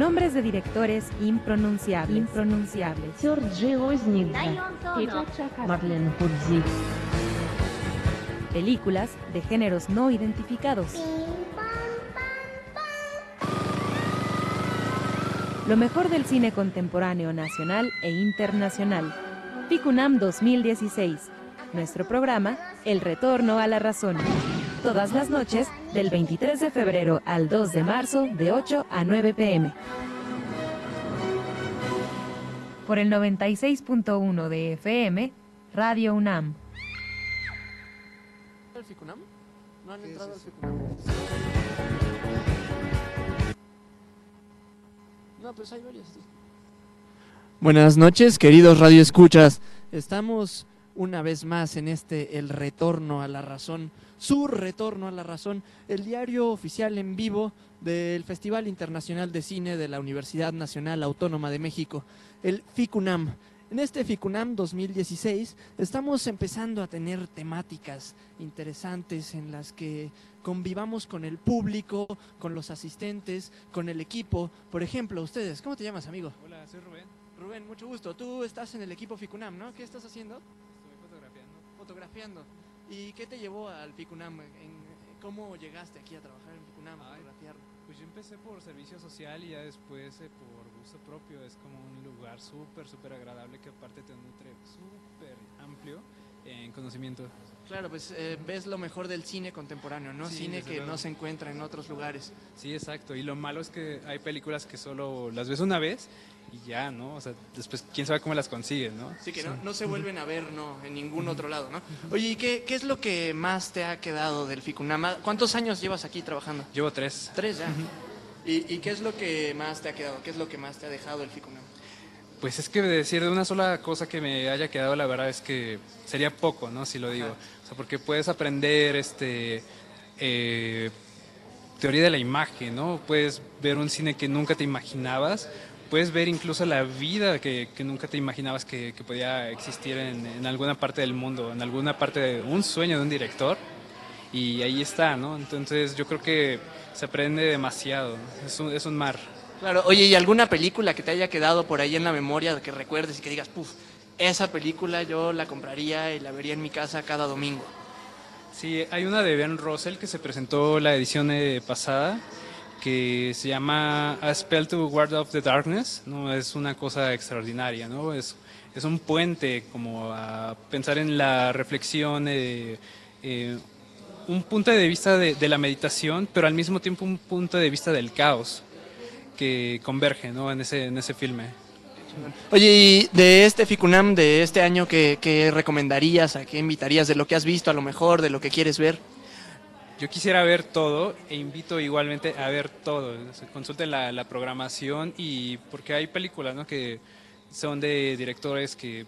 Nombres de directores impronunciables. impronunciables. Marlene Hudzik. Películas de géneros no identificados. Lo mejor del cine contemporáneo nacional e internacional. Ficunam 2016. Nuestro programa, El Retorno a la Razón. Todas las noches, del 23 de febrero al 2 de marzo, de 8 a 9 pm. Por el 96.1 de FM, Radio UNAM. ¿El Ficunam? ¿No han entrado al Ficunam? No, pues hay varios. Buenas noches, queridos Radio Escuchas. Estamos una vez más en este El Retorno a la Razón, su Retorno a la Razón, el diario oficial en vivo del Festival Internacional de Cine de la Universidad Nacional Autónoma de México, el FICUNAM. En este FICUNAM 2016 estamos empezando a tener temáticas interesantes en las que convivamos con el público, con los asistentes, con el equipo. Por ejemplo, ustedes, ¿cómo te llamas, amigo? Hola, soy Rubén. Rubén, mucho gusto. Tú estás en el equipo FICUNAM, ¿no? ¿Qué estás haciendo? Estoy fotografiando. Fotografiando. ¿Y qué te llevó al FICUNAM? ¿En- ¿Cómo llegaste aquí a trabajar en FICUNAM, a Ay. fotografiar? Pues yo empecé por servicio social y ya después eh, por gusto propio. Es como un lugar súper, súper agradable que aparte te nutre súper amplio en conocimiento. Claro, pues eh, ves lo mejor del cine contemporáneo, ¿no? Sí, cine que no se encuentra en otros lugares. Sí, exacto. Y lo malo es que hay películas que solo las ves una vez y ya, ¿no? O sea, después quién sabe cómo las consigues, ¿no? Así que no, no se vuelven a ver, ¿no? En ningún otro lado, ¿no? Oye, ¿y qué, qué es lo que más te ha quedado del FICUNAM? ¿Cuántos años llevas aquí trabajando? Llevo tres. Tres ya. ¿Y, y qué es lo que más te ha quedado? ¿Qué es lo que más te ha dejado el FICUNAM? Pues es que decir de una sola cosa que me haya quedado, la verdad es que sería poco, ¿no? Si lo digo. Ajá. Porque puedes aprender este eh, teoría de la imagen, ¿no? Puedes ver un cine que nunca te imaginabas, puedes ver incluso la vida que, que nunca te imaginabas que, que podía existir en, en alguna parte del mundo, en alguna parte de un sueño de un director. Y ahí está, ¿no? Entonces yo creo que se aprende demasiado. Es un, es un mar. Claro, oye, ¿y alguna película que te haya quedado por ahí en la memoria que recuerdes y que digas, puf, esa película yo la compraría y la vería en mi casa cada domingo? Sí, hay una de Ben Russell que se presentó la edición eh, pasada que se llama A Spell to Ward of the Darkness, ¿no? Es una cosa extraordinaria, ¿no? Es, es un puente como a pensar en la reflexión, eh, eh, un punto de vista de, de la meditación, pero al mismo tiempo un punto de vista del caos que converge, ¿no? En ese, en ese filme. Oye, y de este FICUNAM de este año, ¿qué, qué recomendarías? ¿A qué invitarías de lo que has visto a lo mejor, de lo que quieres ver? Yo quisiera ver todo e invito igualmente a ver todo. Consulten la, la programación y porque hay películas ¿no? que son de directores que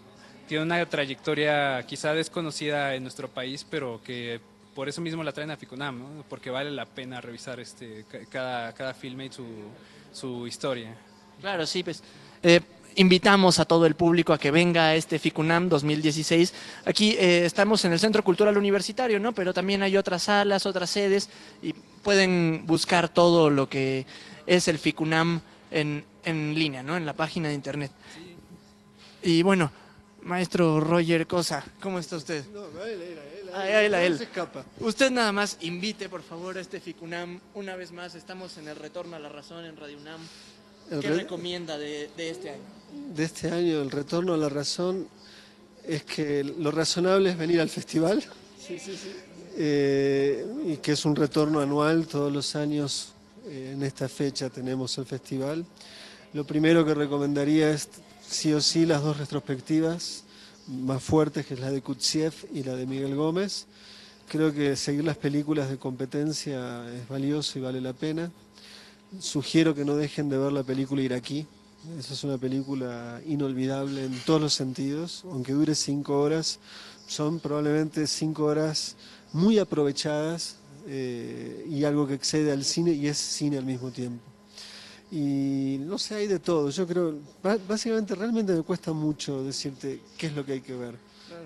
tienen una trayectoria quizá desconocida en nuestro país, pero que por eso mismo la traen a Ficunam, ¿no? porque vale la pena revisar este, ca- cada, cada filme y su, su historia. Claro, sí, pues eh, invitamos a todo el público a que venga a este FICUNAM 2016. Aquí eh, estamos en el Centro Cultural Universitario, ¿no? Pero también hay otras salas, otras sedes y pueden buscar todo lo que es el FICUNAM en, en línea, ¿no? En la página de internet. Y bueno, maestro Roger Cosa, ¿cómo está usted? No, él, él, él, Ah, él, él. No se escapa. Usted nada más invite, por favor, a este FICUNAM. Una vez más, estamos en el Retorno a la Razón en Radio UNAM. ¿Qué re- recomienda de, de este año? De este año, el retorno a la razón, es que lo razonable es venir al festival. Eh, y que es un retorno anual, todos los años eh, en esta fecha tenemos el festival. Lo primero que recomendaría es sí o sí las dos retrospectivas más fuertes, que es la de Kutsiev y la de Miguel Gómez. Creo que seguir las películas de competencia es valioso y vale la pena. Sugiero que no dejen de ver la película iraquí. Esa es una película inolvidable en todos los sentidos, aunque dure cinco horas. Son probablemente cinco horas muy aprovechadas eh, y algo que excede al cine y es cine al mismo tiempo. Y no sé, hay de todo. Yo creo, básicamente realmente me cuesta mucho decirte qué es lo que hay que ver.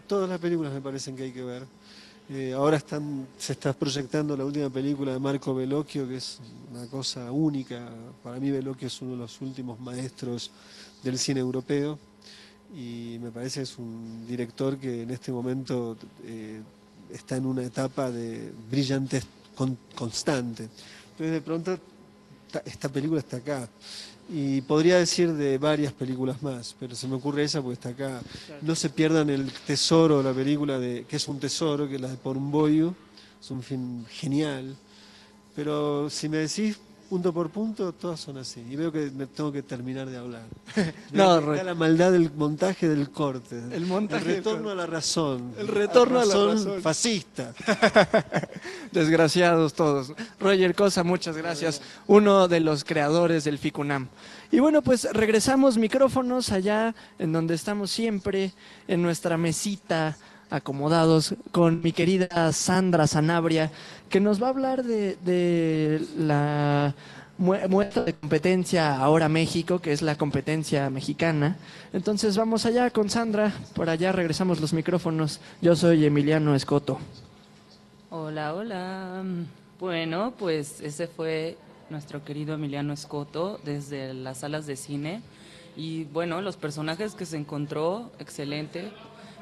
Todas las películas me parecen que hay que ver. Eh, ahora se está proyectando la última película de Marco Bellocchio, que es una cosa única. Para mí Bellocchio es uno de los últimos maestros del cine europeo y me parece es un director que en este momento eh, está en una etapa de brillante constante. Entonces de pronto esta película está acá. Y podría decir de varias películas más, pero se me ocurre esa porque está acá. No se pierdan el tesoro, la película de que es un tesoro, que es la de Por un Boyu. Es un film genial. Pero si me decís punto por punto, todas son así. Y veo que me tengo que terminar de hablar. no, la maldad del montaje del corte. El montaje. El retorno a la razón. El retorno a la razón. Fascista. Desgraciados todos. Roger Cosa, muchas gracias. Uno de los creadores del FICUNAM. Y bueno, pues regresamos micrófonos allá en donde estamos siempre, en nuestra mesita acomodados con mi querida Sandra Sanabria, que nos va a hablar de, la muestra de competencia Ahora México, que es la competencia mexicana. Entonces vamos allá con Sandra, por allá regresamos los micrófonos. Yo soy Emiliano Escoto. Hola, hola. Bueno, pues ese fue nuestro querido Emiliano Escoto desde las salas de cine. Y bueno, los personajes que se encontró, excelente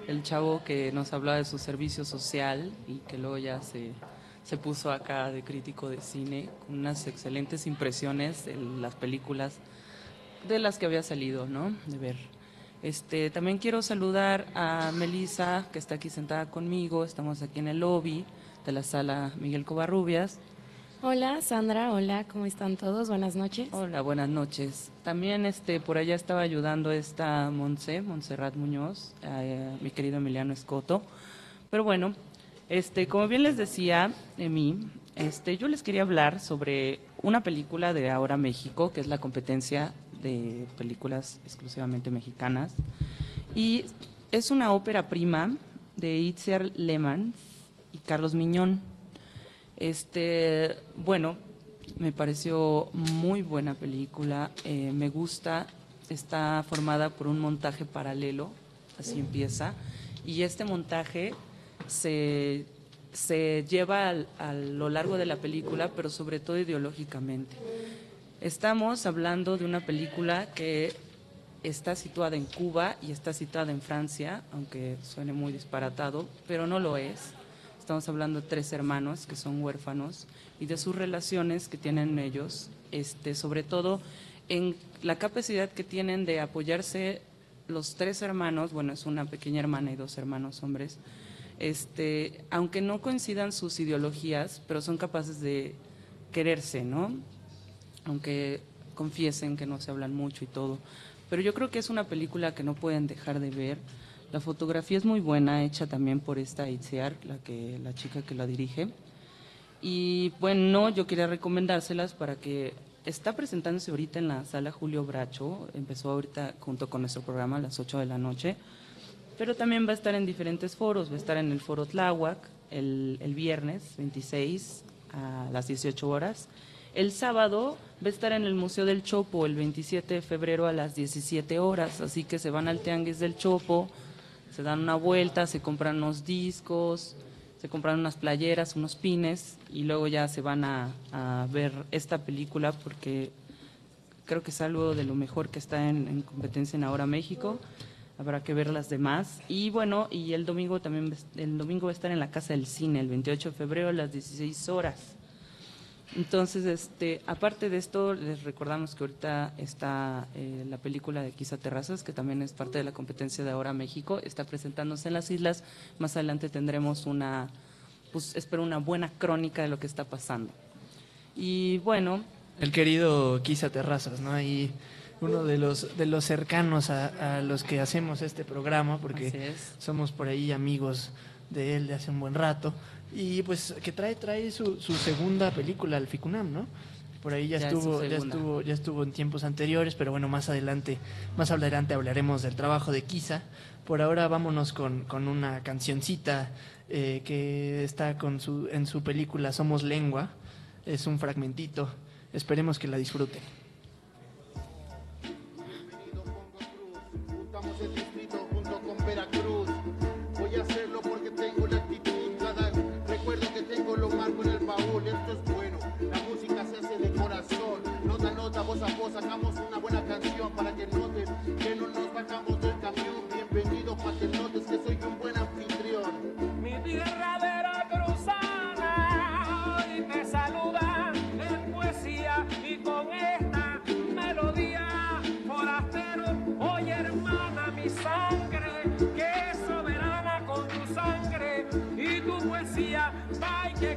el chavo que nos hablaba de su servicio social y que luego ya se, se puso acá de crítico de cine con unas excelentes impresiones de las películas de las que había salido, ¿no? De ver. Este, también quiero saludar a Melissa, que está aquí sentada conmigo. Estamos aquí en el lobby de la sala Miguel Covarrubias. Hola Sandra, hola, ¿cómo están todos? Buenas noches. Hola, buenas noches. También este, por allá estaba ayudando esta Monse, Montserrat Muñoz, mi querido Emiliano Escoto. Pero bueno, este, como bien les decía Emi, este, yo les quería hablar sobre una película de Ahora México, que es la competencia de películas exclusivamente mexicanas. Y es una ópera prima de Itziar Lehmann y Carlos Miñón. Este, bueno, me pareció muy buena película, eh, me gusta, está formada por un montaje paralelo, así empieza, y este montaje se, lleva a lo largo de la película, pero sobre todo ideológicamente. Estamos hablando de una película que está situada en Cuba y está situada en Francia, aunque suene muy disparatado, pero no lo es. Estamos hablando de tres hermanos que son huérfanos y de sus relaciones que tienen ellos, este, sobre todo en la capacidad que tienen de apoyarse los tres hermanos, bueno, es una pequeña hermana y dos hermanos hombres, este, aunque no coincidan sus ideologías, pero son capaces de quererse, ¿no? Aunque confiesen que no se hablan mucho y todo. Pero yo creo que es una película que no pueden dejar de ver la fotografía es muy buena, hecha también por esta Itziar, la, que, la chica que la dirige. Y bueno, yo quería recomendárselas para que está presentándose ahorita en la sala Julio Bracho, empezó ahorita junto con nuestro programa a las 8 de la noche, pero también va a estar en diferentes foros, va a estar en el foro Tláhuac el, el viernes 26 a las 18 horas. El sábado va a estar en el Museo del Chopo el 27 de febrero a las 17 horas, así que se van al Tianguis del Chopo, se dan una vuelta, se compran unos discos, se compran unas playeras, unos pines y luego ya se van a, ver esta película porque creo que es algo de lo mejor que está en, competencia en Ahora México. Habrá que ver las demás. Y bueno, y el domingo también, el domingo va a estar en la Casa del Cine, el 28 de febrero a las 16 horas. Entonces, este, aparte de esto, les recordamos que ahorita está eh, la película de Quizá Terrazas, que también es parte de la competencia de Ahora México, está presentándose en las islas. Más adelante tendremos una, pues espero una buena crónica de lo que está pasando. Y bueno. El querido Quizá Terrazas, ¿no? Y uno de los, de los cercanos a, a los que hacemos este programa, porque somos por ahí amigos de él de hace un buen rato. Y pues que trae, trae su, su segunda película, el Ficunam, ¿no? Por ahí ya, estuvo, ya estuvo, ya estuvo en tiempos anteriores, pero bueno, más adelante, más adelante hablaremos del trabajo de Kisa. Por ahora vámonos con, con una cancioncita eh, que está con su, en su película Somos Lengua. Es un fragmentito. Esperemos que la disfruten. otra voz a voz, sacamos una buena canción para que notes que no nos bajamos del camión. Bienvenido para que notes que soy un buen anfitrión. Mi tierra de la cruzana hoy me saluda en poesía y con esta melodía, forastero, hoy hermana mi sangre, que es soberana con tu sangre y tu poesía, va que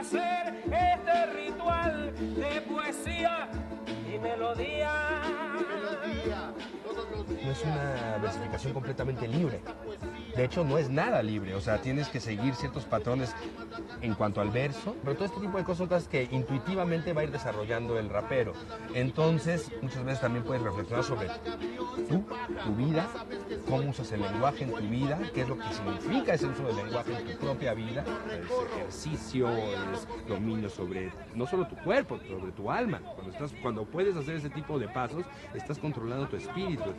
hacer este ritual de poesía y melodía no es una versificación completamente libre. De hecho, no es nada libre, o sea, tienes que seguir ciertos patrones en cuanto al verso, pero todo este tipo de cosas que intuitivamente va a ir desarrollando el rapero. Entonces, muchas veces también puedes reflexionar sobre tu vida, cómo usas el lenguaje en tu vida, qué es lo que significa ese uso del lenguaje en tu propia vida. Es ejercicio, es dominio sobre no solo tu cuerpo, sobre tu alma. Cuando, estás, cuando puedes hacer ese tipo de pasos, estás controlando tu espíritu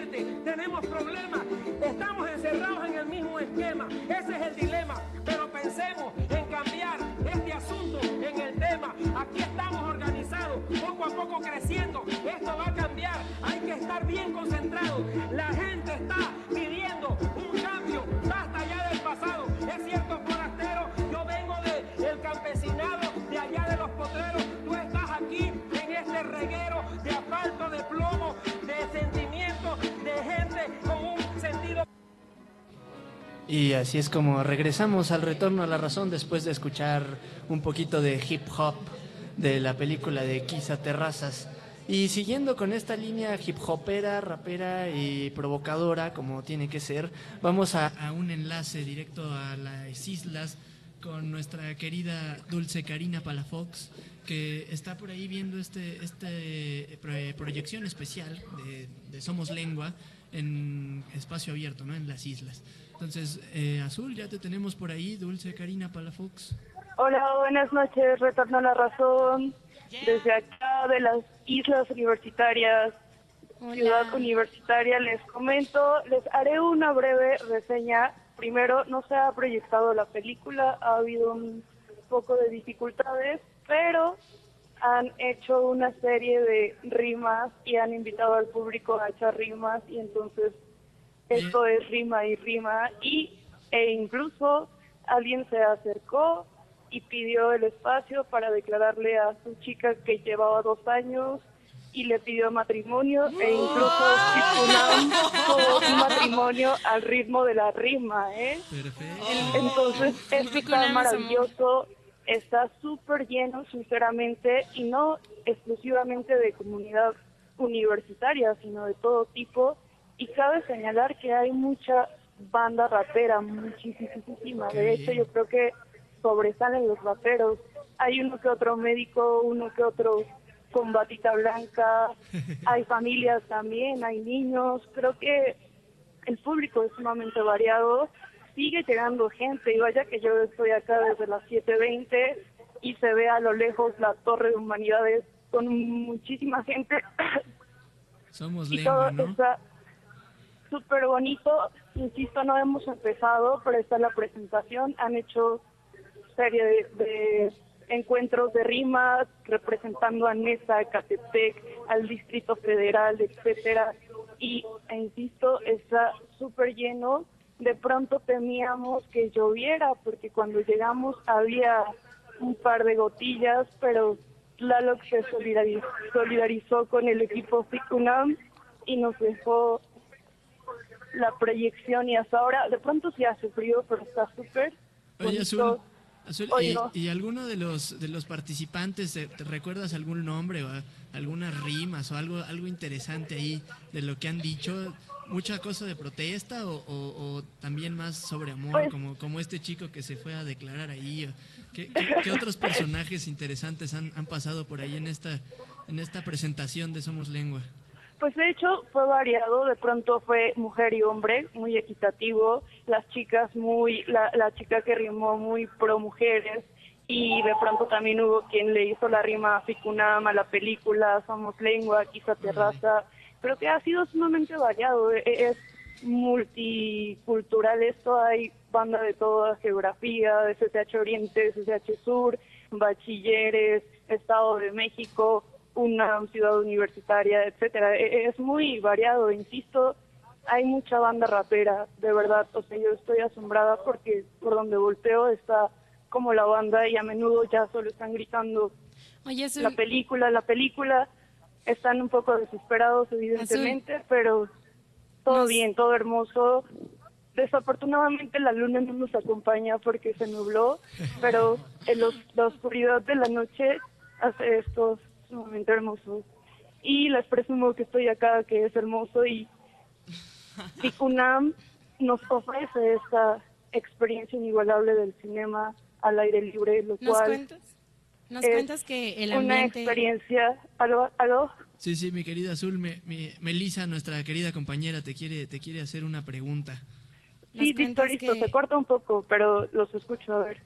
tenemos problemas, estamos encerrados en el mismo esquema, ese es el dilema, pero pensemos en cambiar este asunto en el tema, aquí estamos organizados, poco a poco creciendo, esto va a cambiar, hay que estar bien concentrados, la gente está pidiendo un cambio, basta ya del pasado, es cierto forastero, yo vengo del campesinado, de allá de los potreros, Y así es como regresamos al retorno a la razón después de escuchar un poquito de hip hop de la película de Quizá Terrazas. Y siguiendo con esta línea hip hopera, rapera y provocadora, como tiene que ser, vamos a, un enlace directo a las islas con nuestra querida Dulce Karina Palafox, que está por ahí viendo este, este proyección especial de, Somos Lengua en espacio abierto, ¿no? En las islas. Entonces, eh, Azul, ya te tenemos por ahí, Dulce Karina Palafox. Hola, buenas noches, retorno a la razón. Desde acá de las islas universitarias, ciudad universitaria, les comento, les haré una breve reseña. Primero, no se ha proyectado la película, ha habido un poco de dificultades, pero han hecho una serie de rimas y han invitado al público a echar rimas y entonces esto es rima y rima y e incluso alguien se acercó y pidió el espacio para declararle a su chica que llevaba dos años y le pidió matrimonio e incluso un matrimonio al ritmo de la rima, ¿eh? Entonces, esto está maravilloso está súper lleno, sinceramente, y no exclusivamente de comunidad universitaria, sino de todo tipo. Y cabe señalar que hay mucha banda rapera, muchísima. De hecho, yo creo que sobresalen los raperos. Hay uno que otro médico, uno que otro con batita blanca, hay familias también, hay niños. Creo que el público es sumamente variado sigue llegando gente y vaya que yo estoy acá desde las 7.20 y se ve a lo lejos la torre de humanidades con muchísima gente. Somos y todo está súper bonito. Insisto, no hemos empezado, pero está la presentación. Han hecho serie de, encuentros de rimas representando a Nesa, Catepec, al Distrito Federal, etcétera. Y, e insisto, está súper lleno de pronto temíamos que lloviera porque cuando llegamos había un par de gotillas, pero Tlaloc se solidarizó con el equipo FICUNAM y nos dejó la proyección y hasta ahora, de pronto sí hace frío, pero está súper. Oye, Azul, ¿y, alguno de los de los participantes, te, recuerdas algún nombre o algunas rimas o algo algo interesante ahí de lo que han dicho? mucha cosa de protesta o, también más sobre amor, pues como, como este chico que se fue a declarar ahí? ¿Qué, otros personajes interesantes han, han, pasado por ahí en esta, en esta presentación de Somos Lengua? Pues de hecho fue variado, de pronto fue mujer y hombre, muy equitativo, las chicas muy, la, la chica que rimó muy pro mujeres, y de pronto también hubo quien le hizo la rima a Ficunama, la película Somos Lengua, Quizá Terraza, pero que ha sido sumamente variado, e, e, es multicultural esto, hay banda de toda geografía, de CCH Oriente, CCH Sur, bachilleres, Estado de México, una ciudad universitaria, etcétera. E, es muy variado, insisto, hay mucha banda rapera, de verdad, o sea, yo estoy asombrada porque por donde volteo está como la banda y a menudo ya solo están gritando Oye, la película, la película. Están un poco desesperados, evidentemente, pero todo Nos- bien, todo hermoso. Desafortunadamente la luna no nos acompaña porque se nubló, pero en los- la oscuridad de la noche hace esto sumamente hermoso. Y les presumo que estoy acá, que es hermoso y Ficunam nos ofrece esta experiencia inigualable del cinema al aire libre, lo ¿nos cual cuentas? ¿Nos es cuentas que el una ambiente... experiencia. ¿Aló? ¿Aló? Sí, sí, mi querida Azul, me, mi- Melissa, nuestra querida compañera, te quiere, te quiere hacer una pregunta. Sí, Victorito, que- se corta un poco, pero los escucho a ver.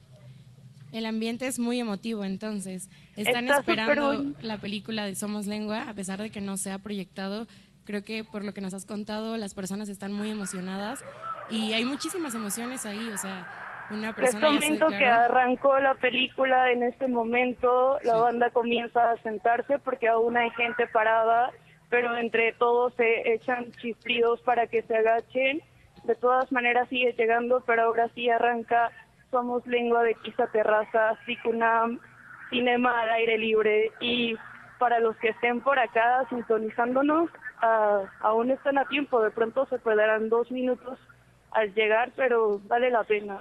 El ambiente es muy emotivo, entonces. Están Está esperando la película de Somos Lengua, a pesar de que no se ha proyectado. Creo que por lo que nos has contado, las personas están muy emocionadas y hay muchísimas emociones ahí. O sea, una Les persona se comento que arrancó la película en este momento, la banda comienza a sentarse porque aún hay gente parada, pero entre todos se echan chiflidos para que se agachen. De todas maneras sigue llegando, pero ahora sí arranca Somos Lengua de Quizá Terraza, Ficunam, Cinema al aire libre y para los que estén por acá sintonizándonos, ah, aún están a tiempo, de pronto se perderán dos minutos al llegar, pero vale la pena.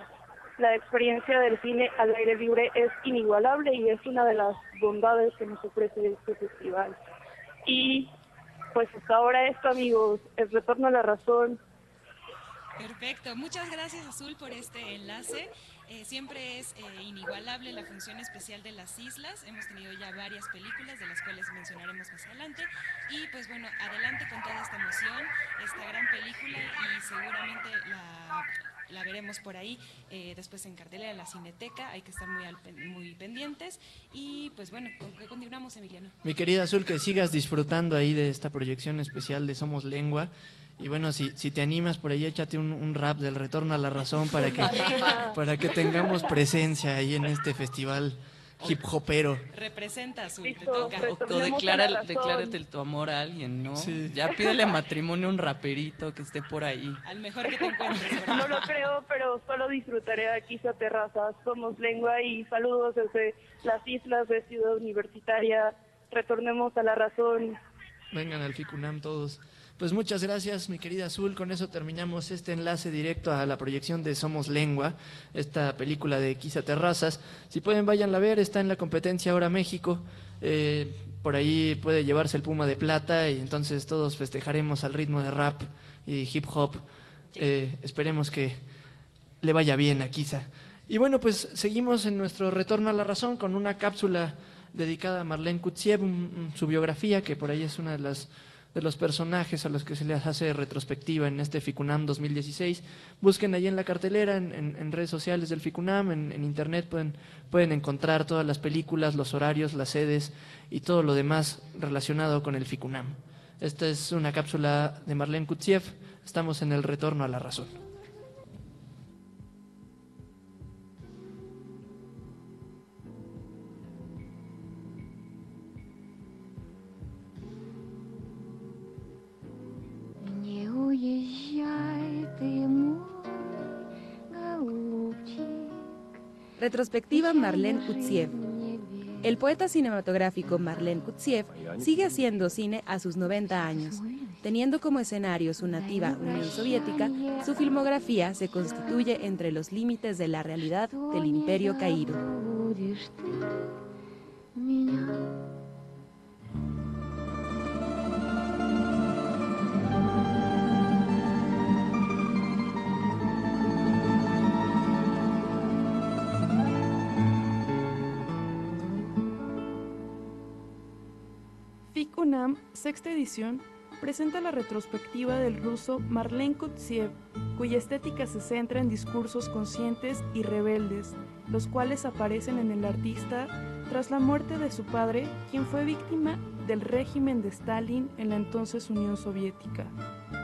La experiencia del cine al aire libre es inigualable y es una de las bondades que nos ofrece este festival. Y pues hasta ahora esto, amigos, el retorno a la razón. Perfecto, muchas gracias Azul por este enlace. Eh, siempre es eh, inigualable la función especial de las islas. Hemos tenido ya varias películas de las cuales mencionaremos más adelante. Y pues bueno, adelante con toda esta emoción, esta gran película y seguramente la, veremos por ahí eh, después en cartelera, en la Cineteca. Hay que estar muy, al muy pendientes. Y pues bueno, ¿con qué continuamos Emiliano? Mi querida Azul, que sigas disfrutando ahí de esta proyección especial de Somos Lengua. Y bueno, si, si te animas por ahí, échate un, un rap del retorno a la razón para que, para que tengamos presencia ahí en este festival hip hopero. Representa Azul, te toca. O, o declara- declárate tu amor a alguien, ¿no? Sí. Ya pídele matrimonio a un raperito que esté por ahí. Al mejor que te encuentres. ¿verdad? No lo creo, pero solo disfrutaré aquí a terrazas. Somos lengua y saludos desde las islas de Ciudad Universitaria. Retornemos a la razón. Vengan al FICUNAM todos. Pues muchas gracias, mi querida Azul. Con eso terminamos este enlace directo a la proyección de Somos Lengua, esta película de Quizá Terrazas. Si pueden, váyanla a ver, está en la competencia ahora México. Eh, por ahí puede llevarse el Puma de Plata y entonces todos festejaremos al ritmo de rap y hip hop. Eh, esperemos que le vaya bien a Quizá. Y bueno, pues seguimos en nuestro retorno a la razón con una cápsula dedicada a Marlene Kutsiev, su biografía, que por ahí es una de las de los personajes a los que se les hace retrospectiva en este FICUNAM 2016. Busquen ahí en la cartelera, en, en- redes sociales del FICUNAM, en, en internet pueden, pueden encontrar todas las películas, los horarios, las sedes y todo lo demás relacionado con el FICUNAM. Esta es una cápsula de Marlene Kutsiev. Estamos en el retorno a la razón. Retrospectiva Marlene Kutsiev. El poeta cinematográfico Marlene Kutsiev sigue haciendo cine a sus 90 años. Teniendo como escenario su nativa Unión Soviética, su filmografía se constituye entre los límites de la realidad del imperio caído. FIC UNAM, sexta edición, presenta la retrospectiva del ruso Marlen Kutsiev, cuya estética se centra en discursos conscientes y rebeldes, los cuales aparecen en el artista tras la muerte de su padre, quien fue víctima del régimen de Stalin en la entonces Unión Soviética.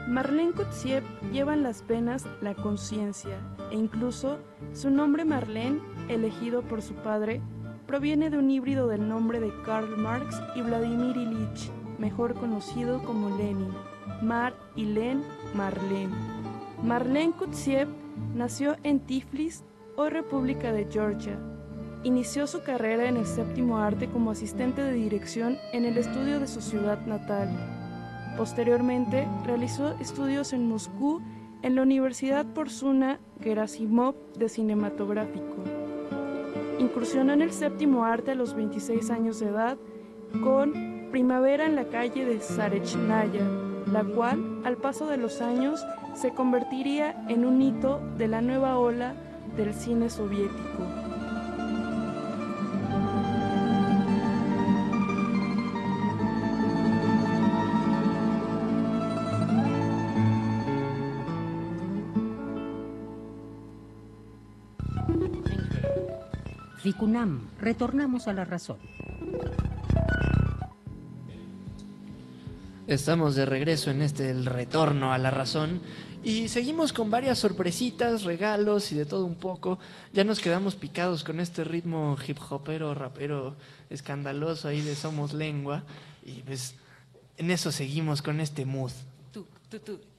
Marlene Kutsiev lleva en las penas la conciencia e incluso su nombre Marlene, elegido por su padre, proviene de un híbrido del nombre de Karl Marx y Vladimir Ilich, mejor conocido como Lenin. Mar y Len, Marlene. Marlene Kutsiev nació en Tiflis, hoy República de Georgia, inició su carrera en el séptimo arte como asistente de dirección en el estudio de su ciudad natal. Posteriormente, realizó estudios en Moscú en la Universidad Porsuna Gerasimov de Cinematográfico. Incursionó en el séptimo arte a los 26 años de edad con Primavera en la calle de Zarechnaya, la cual, al paso de los años, se convertiría en un hito de la nueva ola del cine soviético. Ficunam, retornamos a la razón. Estamos de regreso en este el retorno a la razón y seguimos con varias sorpresitas, regalos y de todo un poco. Ya nos quedamos picados con este ritmo hip hopero, rapero escandaloso ahí de Somos Lengua y pues en eso seguimos con este mood.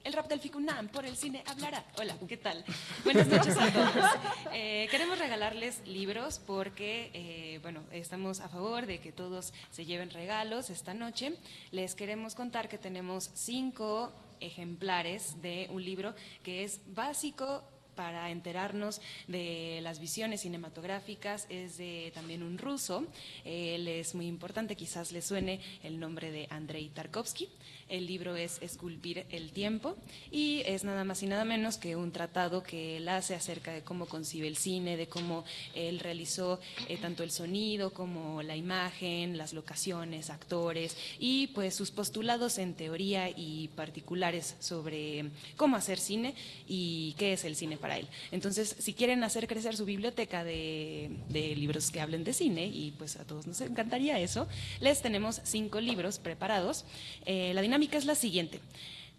El rap del Ficunam por el cine hablará. Hola, ¿qué tal? Buenas noches a todos. Eh, queremos regalarles libros porque, eh, bueno, estamos a favor de que todos se lleven regalos esta noche. Les queremos contar que tenemos cinco ejemplares de un libro que es básico para enterarnos de las visiones cinematográficas es de también un ruso. Él es muy importante, quizás le suene el nombre de Andrei Tarkovsky. El libro es Esculpir el tiempo y es nada más y nada menos que un tratado que él hace acerca de cómo concibe el cine, de cómo él realizó eh, tanto el sonido como la imagen, las locaciones, actores y pues sus postulados en teoría y particulares sobre cómo hacer cine y qué es el cine para él. Entonces, si quieren hacer crecer su biblioteca de, de libros que hablen de cine, y pues a todos nos encantaría eso, les tenemos cinco libros preparados. Eh, la dinámica es la siguiente.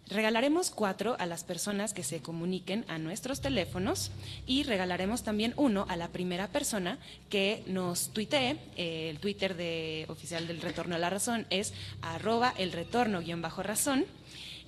Regalaremos cuatro a las personas que se comuniquen a nuestros teléfonos y regalaremos también uno a la primera persona que nos tuitee. Eh, el Twitter de, oficial del Retorno a la Razón es arroba el retorno-razón.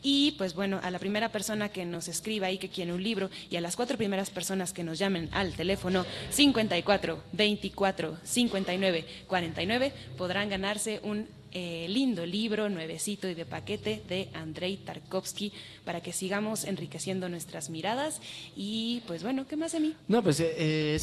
Y pues bueno, a la primera persona que nos escriba y que quiere un libro y a las cuatro primeras personas que nos llamen al teléfono 54 24 59 49 podrán ganarse un eh, lindo libro, nuevecito y de paquete de Andrei Tarkovsky para que sigamos enriqueciendo nuestras miradas. Y pues bueno, ¿qué más de mí? No, pues eh,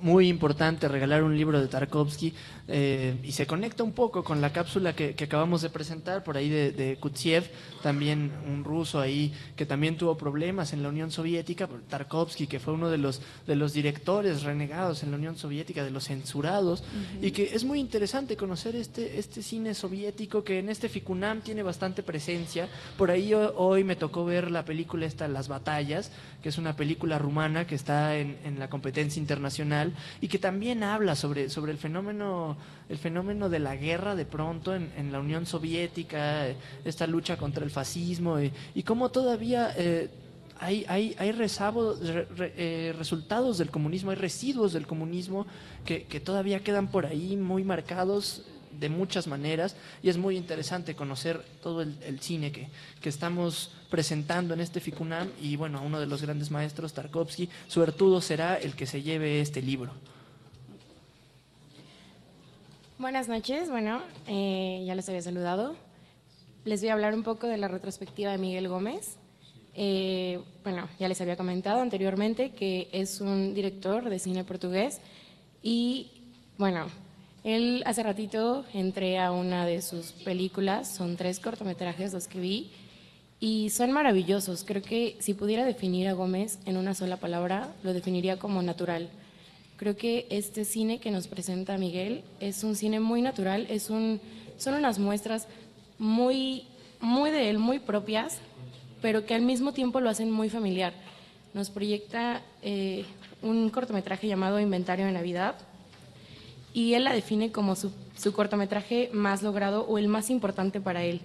muy importante regalar un libro de Tarkovsky eh, y se conecta un poco con la cápsula que, que acabamos de presentar por ahí de, de Kutsiev, también un ruso ahí que también tuvo problemas en la Unión Soviética, Tarkovsky que fue uno de los, de los directores renegados en la Unión Soviética, de los censurados, y que es muy interesante conocer este, este cine soviético que en este Ficunam tiene bastante presencia. Por ahí ho- hoy me tocó ver la película esta Las Batallas, que es una película rumana que está en, en la competencia internacional y que también habla sobre, sobre el fenómeno el fenómeno de la guerra de pronto en, la Unión Soviética, esta lucha contra el fascismo y, cómo todavía eh, hay, hay, hay rezabo- re- re- eh, resultados del comunismo, hay residuos del comunismo que todavía quedan por ahí muy marcados de muchas maneras y es muy interesante conocer todo el, cine que, que estamos presentando en este Ficunam y bueno, a uno de los grandes maestros, Tarkovsky, suertudo será el que se lleve este libro. Buenas noches, bueno, eh, ya les había saludado. Les voy a hablar un poco de la retrospectiva de Miguel Gómez. Eh, bueno, ya les había comentado anteriormente que es un director de cine portugués y, bueno, él hace ratito entré a una de sus películas, son tres cortometrajes los que vi y son maravillosos. Creo que si pudiera definir a Gómez en una sola palabra, lo definiría como natural. Creo que este cine que nos presenta Miguel es un cine muy natural, es un, son unas muestras muy, muy de él, muy propias, pero que al mismo tiempo lo hacen muy familiar. Nos proyecta eh, un cortometraje llamado Inventario de Navidad y él la define como su, su cortometraje más logrado o el más importante para él.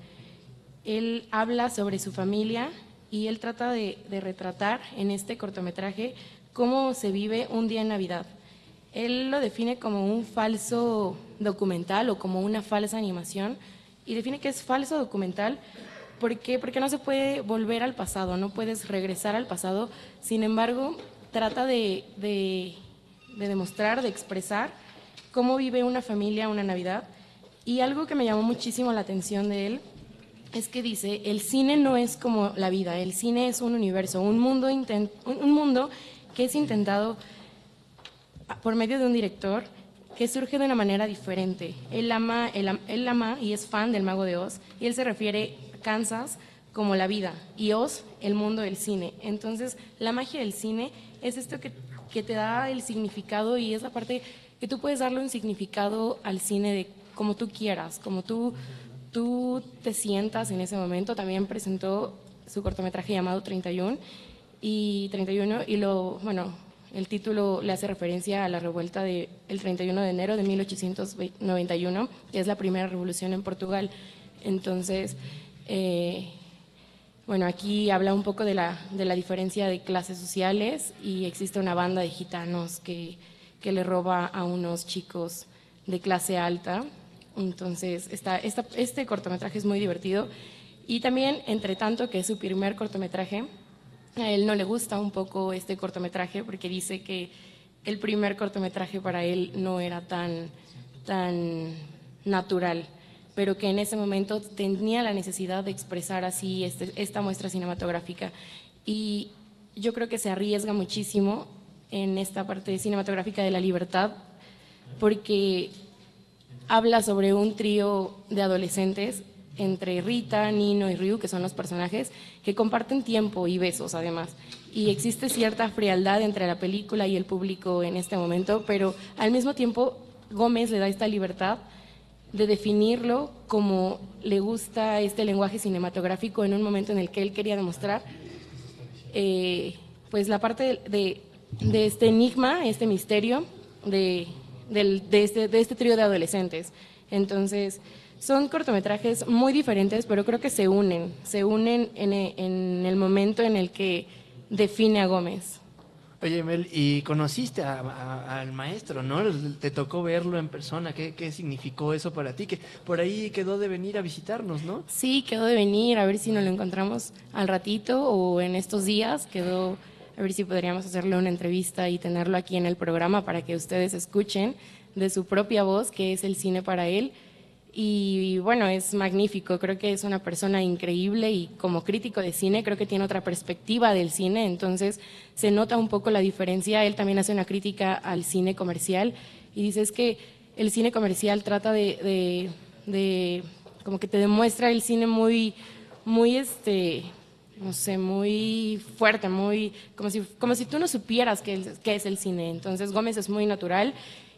Él habla sobre su familia y él trata de, de retratar en este cortometraje cómo se vive un día en Navidad. Él lo define como un falso documental o como una falsa animación y define que es falso documental porque, porque no se puede volver al pasado, no puedes regresar al pasado. Sin embargo, trata de, de- de demostrar, de expresar cómo vive una familia una Navidad. Y algo que me llamó muchísimo la atención de él es que dice, el cine no es como la vida, el cine es un universo, un mundo, un mundo que es intentado por medio de un director que surge de una manera diferente. Él ama, él, ama y es fan del Mago de Oz y él se refiere a Kansas como la vida y Oz el mundo del cine. Entonces la magia del cine es esto que, que te da el significado y es la parte que tú puedes darle un significado al cine de como tú quieras, como tú, tú te sientas en ese momento. También presentó su cortometraje llamado 31 y 31 y lo, bueno, el título le hace referencia a la revuelta del 31 de enero de 1891, que es la primera revolución en Portugal. Entonces, eh, bueno, aquí habla un poco de la, de la diferencia de clases sociales y existe una banda de gitanos que, que le roba a unos chicos de clase alta entonces, este cortometraje es muy divertido. Y también, entre tanto, que es su primer cortometraje, a él no le gusta un poco este cortometraje porque dice que el primer cortometraje para él no era tan, tan natural, pero que en ese momento tenía la necesidad de expresar así este, esta muestra cinematográfica. Y yo creo que se arriesga muchísimo en esta parte cinematográfica de la libertad, porque habla sobre un trío de adolescentes entre Rita, Nino y Ryu, que son los personajes, que comparten tiempo y besos además. Y existe cierta frialdad entre la película y el público en este momento, pero al mismo tiempo Gómez le da esta libertad de definirlo como le gusta este lenguaje cinematográfico en un momento en el que él quería demostrar eh, pues la parte de, de este enigma, este misterio de de, este, de este trío de adolescentes. Entonces, son cortometrajes muy diferentes, pero creo que se unen, se unen en, en el momento en el que define a Gómez. Oye, Mel, y conociste al maestro, ¿no? Te tocó verlo en persona. ¿Qué, ¿Qué, significó eso para ti? Que por ahí quedó de venir a visitarnos, ¿no? Sí, quedó de venir, a ver si nos lo encontramos al ratito o en estos días. Quedó a ver si podríamos hacerle una entrevista y tenerlo aquí en el programa para que ustedes escuchen de su propia voz, que es el cine para él. Y, bueno, es magnífico, creo que es una persona increíble y como crítico de cine creo que tiene otra perspectiva del cine, entonces se nota un poco la diferencia. Él también hace una crítica al cine comercial y dice es que el cine comercial trata de, de como que te demuestra el cine muy, muy este, no sé, muy fuerte, muy como si, como si tú no supieras qué, es el cine. Entonces Gómez es muy natural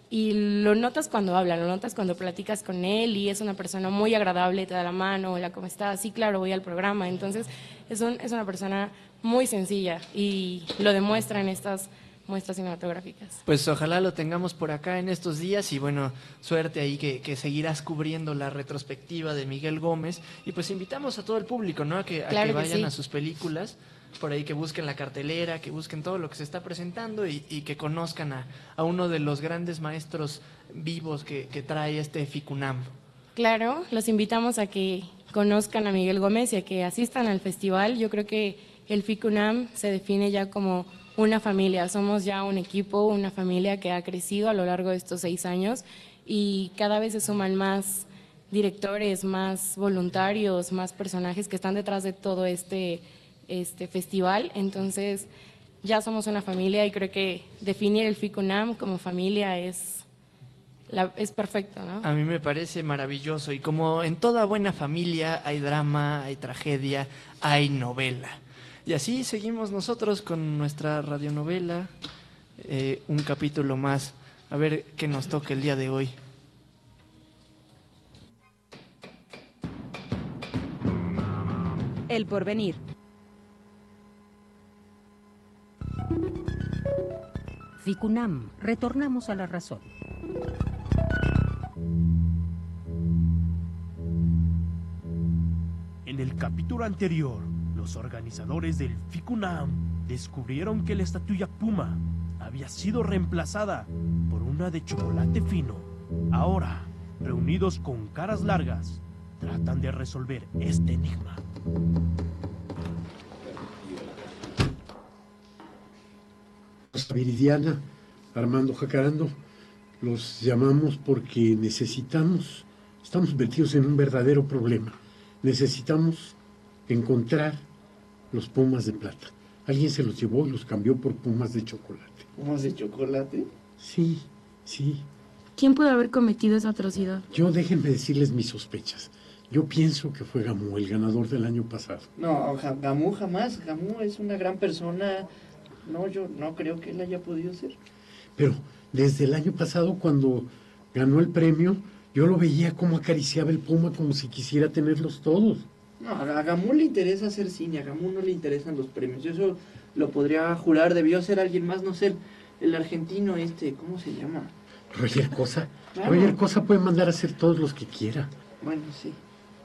y lo notas cuando habla, lo notas cuando platicas con él y es una persona muy agradable, te da la mano, hola, ¿cómo estás? Sí, claro, voy al programa. Entonces es, un, es una persona muy sencilla y lo demuestra en estas muestras cinematográficas. Pues ojalá lo tengamos por acá en estos días y bueno, suerte ahí que, seguirás cubriendo la retrospectiva de Miguel Gómez y pues invitamos a todo el público, ¿no? A que, vayan a sus películas, por ahí que busquen la cartelera, que busquen todo lo que se está presentando y, que conozcan a, a, uno de los grandes maestros vivos que, que trae este FICUNAM. Claro, los invitamos a que conozcan a Miguel Gómez y a que asistan al festival. Yo creo que el FICUNAM se define ya como una familia, somos ya un equipo, una familia que ha crecido a lo largo de estos seis años y cada vez se suman más directores, más voluntarios, más personajes que están detrás de todo este, este festival. Entonces ya somos una familia y creo que definir el FICUNAM como familia es, es perfecto. ¿no? A mí me parece maravilloso y como en toda buena familia hay drama, hay tragedia, hay novela. Y así seguimos nosotros con nuestra radionovela, eh, un capítulo más. A ver qué nos toca el día de hoy. El porvenir. Ficunam, retornamos a la razón. En el capítulo anterior, los organizadores del FICUNAM descubrieron que la estatua Puma había sido reemplazada por una de chocolate fino. Ahora, reunidos con caras largas, tratan de resolver este enigma. Viridiana, Armando Jacarando, Los llamamos porque necesitamos, estamos metidos en un verdadero problema. Necesitamos encontrar los pumas de plata. Alguien se los llevó y los cambió por pumas de chocolate. ¿Pumas de chocolate? Sí, sí. ¿Quién pudo haber cometido esa atrocidad? Yo déjenme decirles mis sospechas. Yo pienso que fue Gamú, el ganador del año pasado. No, Gamú jamás. Gamú es una gran persona. No, yo no creo que él haya podido ser. Pero desde el año pasado, cuando ganó el premio, yo lo veía como acariciaba el puma como si quisiera tenerlos todos. No, a Gamú le interesa hacer cine, a Gamú no le interesan los premios. Yo eso lo podría jurar, debió ser alguien más, no ser el argentino este, ¿cómo se llama? Roger Cosa. Claro. Roger Cosa puede mandar a hacer todos los que quiera. Bueno, sí.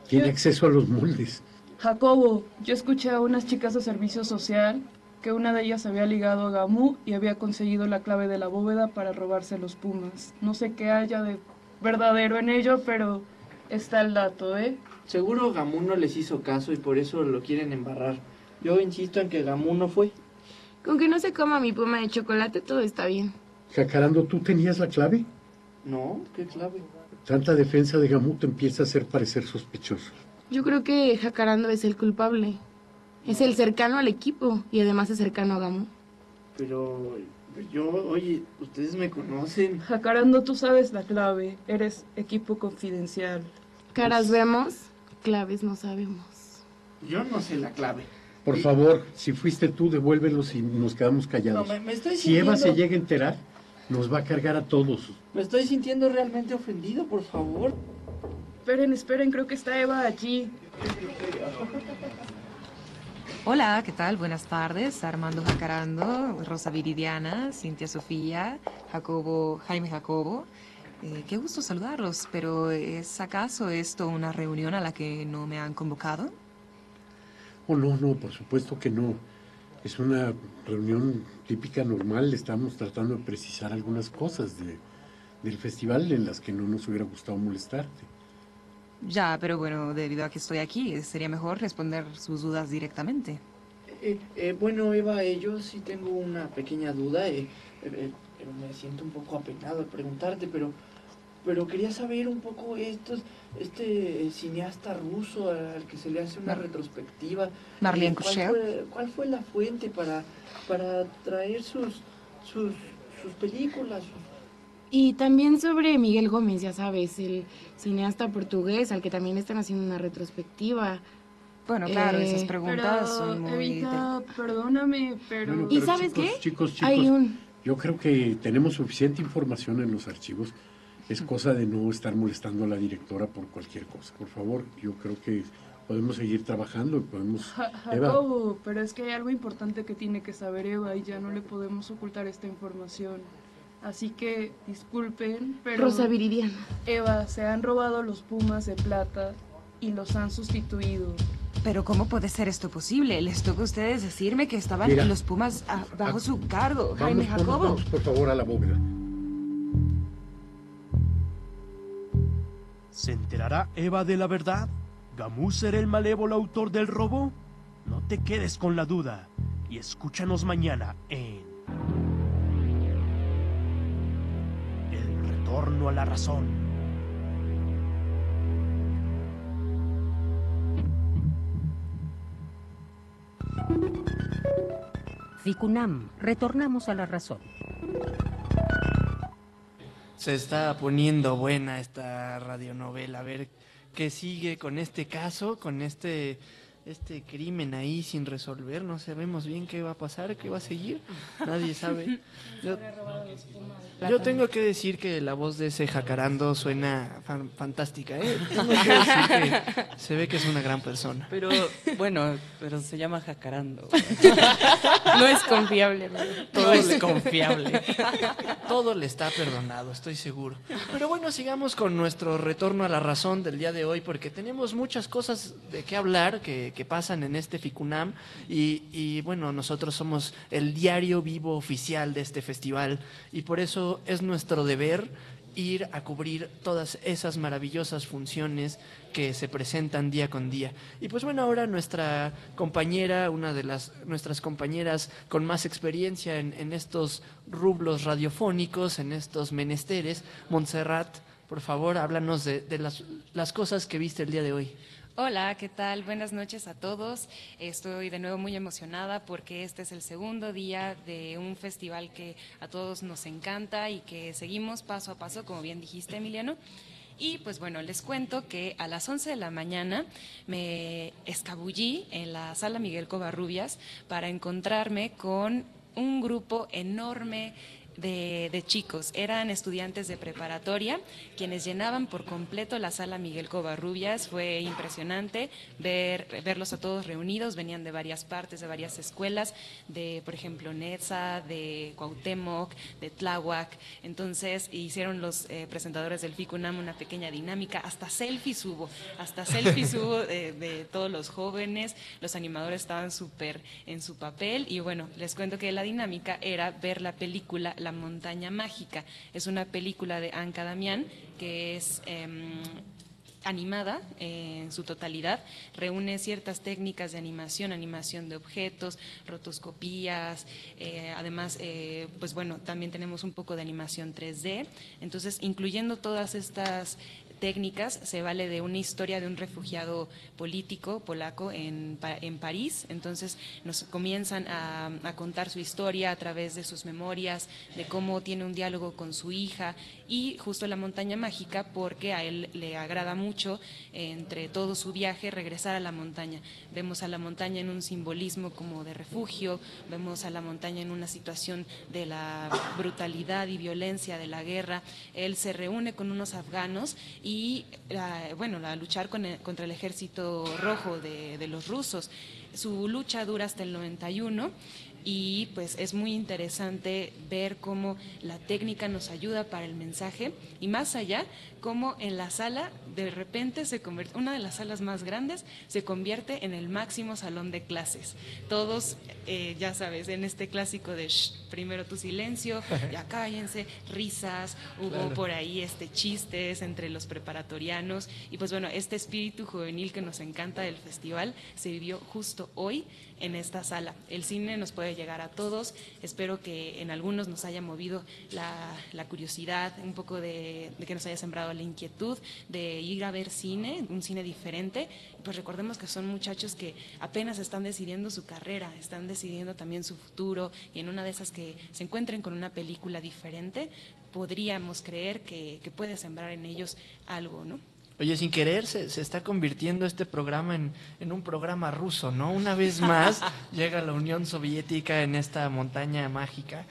Tiene acceso a los moldes. Jacobo, yo escuché a unas chicas de servicio social que una de ellas había ligado a Gamú y había conseguido la clave de la bóveda para robarse los pumas. No sé qué haya de verdadero en ello, pero está el dato, ¿eh? Seguro Gamú no les hizo caso y por eso lo quieren embarrar. Yo insisto en que Gamú no fue. Con que no se coma mi puma de chocolate, todo está bien. Jacarando, ¿tú tenías la clave? No, qué clave. Tanta defensa de Gamú te empieza a hacer parecer sospechoso. Yo creo que Jacarando es el culpable. Es el cercano al equipo y además es cercano a Gamú. Pero yo, oye, ustedes me conocen. Jacarando, tú sabes la clave. Eres equipo confidencial. Caras vemos, claves no sabemos. Yo no sé la clave. Por favor, si fuiste tú, devuélvelos y nos quedamos callados. No, me- me estoy si Eva se sintiendo- llega a enterar, nos va a cargar a todos. Me estoy sintiendo realmente ofendido, por favor. Esperen, esperen, creo que está Eva allí. Hola, ¿qué tal? Buenas tardes. Armando Jacarando, Rosa Viridiana, Cintia Sofía, Jacobo, Jaime Jacobo. Eh, qué gusto saludarlos, pero ¿es acaso esto una reunión a la que no me han convocado? Oh, no, no, por supuesto que no. Es una reunión típica, normal. Estamos tratando de precisar algunas cosas de- del festival en las que no nos hubiera gustado molestarte. Ya, pero bueno, debido a que estoy aquí, sería mejor responder sus dudas directamente. Eh, eh, bueno, Eva, eh, yo sí tengo una pequeña duda. Me siento un poco apenado al preguntarte, pero, pero quería saber un poco estos, este eh, cineasta ruso al que se le hace una Mar- retrospectiva. Marlene eh, ¿cuál, Kuchev. fue, cuál fue la fuente para, para traer sus, sus, sus películas? Y también sobre Miguel Gómez, ya sabes, el cineasta portugués al que también están haciendo una retrospectiva. Bueno, claro, esas Eh, preguntas Pero, son muy... Evita, perdóname, pero... Bueno, ¿Y sabes chicos, qué? Chicos, chicos, Hay un... yo creo que tenemos suficiente información en los archivos. Es cosa de no estar molestando a la directora por cualquier cosa. Por favor, yo creo que podemos seguir trabajando y podemos... Eva, Jacobo, pero es que hay algo importante que tiene que saber Eva y ya no le podemos ocultar esta información. Así que disculpen, pero Rosa Viridiana. Eva, se han robado los pumas de plata y los han sustituido. Pero ¿cómo puede ser esto posible? Les toca a ustedes decirme que estaban Mira. los Pumas bajo su cargo, vamos, Jaime vamos, Jacobo. vamos, por favor, a la bóveda. ¿Se enterará Eva de la verdad? ¿Gamú será el malévolo autor del robo? No te quedes con la duda y escúchanos mañana en El retorno a la razón. Ficunam, retornamos a la razón. Se está poniendo buena esta radionovela. A ver qué sigue con este caso, con este, este crimen ahí sin resolver. No sabemos bien qué va a pasar, qué va a seguir. Nadie sabe. Yo, yo tengo que decir que la voz de ese jacarando suena fan- fantástica. ¿eh? Tengo que decir que se ve que es una gran persona. Pero bueno, pero se llama jacarando. No es confiable, ¿no? Todo es confiable. Todo le está perdonado, estoy seguro. Pero bueno, sigamos con nuestro retorno a la razón del día de hoy, porque tenemos muchas cosas de qué hablar que, que pasan en este FICUNAM. Y, bueno, nosotros somos el diario vivo oficial de este festival, y por eso es nuestro deber ir a cubrir todas esas maravillosas funciones que se presentan día con día. Y pues bueno, ahora nuestra compañera, una de las nuestras compañeras con más experiencia en, estos rublos radiofónicos, en estos menesteres, Montserrat, por favor, háblanos de, las cosas que viste el día de hoy. Hola, ¿qué tal? Buenas noches a todos. Estoy de nuevo muy emocionada porque este es el segundo día de un festival que a todos nos encanta y que seguimos paso a paso, como bien dijiste, Emiliano. Y pues bueno, les cuento que a las 11 de la mañana me escabullí en la sala Miguel Covarrubias para encontrarme con un grupo enorme de, de, chicos. Eran estudiantes de preparatoria quienes llenaban por completo la sala Miguel Covarrubias. Fue impresionante ver, verlos a todos reunidos. Venían de varias partes, de varias escuelas, de, por ejemplo, Netza, de Cuauhtémoc, de Tláhuac. Entonces hicieron los eh, presentadores del FICUNAM una pequeña dinámica. Hasta selfies hubo, hasta selfies hubo de, de todos los jóvenes. Los animadores estaban súper en su papel. Y bueno, les cuento que la dinámica era ver la película la montaña mágica. Es una película de Anka Damián que es eh, animada eh, en su totalidad, reúne ciertas técnicas de animación, animación de objetos, rotoscopías, eh, además, eh, pues bueno, también tenemos un poco de animación 3D, entonces incluyendo todas estas técnicas, se vale de una historia de un refugiado político polaco en, en París. Entonces nos comienzan a, a, contar su historia a través de sus memorias, de cómo tiene un diálogo con su hija y justo la montaña mágica porque a él le agrada mucho entre todo su viaje regresar a la montaña. Vemos a la montaña en un simbolismo como de refugio, vemos a la montaña en una situación de la brutalidad y violencia de la guerra. Él se reúne con unos afganos y uh, bueno, a luchar con el, contra el ejército rojo de, de, los rusos. Su lucha dura hasta el 91 y pues es muy interesante ver cómo la técnica nos ayuda para el mensaje y más allá, cómo en la sala de repente se convierte, una de las salas más grandes se convierte en el máximo salón de clases. Todos, eh, ya sabes, en este clásico de primero tu silencio, ya cállense, risas, hubo claro. por ahí este chistes entre los preparatorianos y pues bueno, este espíritu juvenil que nos encanta del festival se vivió justo hoy en esta sala. El cine nos puede llegar a todos, espero que en algunos nos haya movido la, curiosidad, un poco de, de, que nos haya sembrado la inquietud de ir a ver cine, un cine diferente. Pues recordemos que son muchachos que apenas están decidiendo su carrera, están decidiendo también su futuro y en una de esas que se encuentren con una película diferente, podríamos creer que, que puede sembrar en ellos algo, ¿no? Oye, sin querer se, se, está convirtiendo este programa en, en, un programa ruso, ¿no? Una vez más llega la Unión Soviética en esta montaña mágica.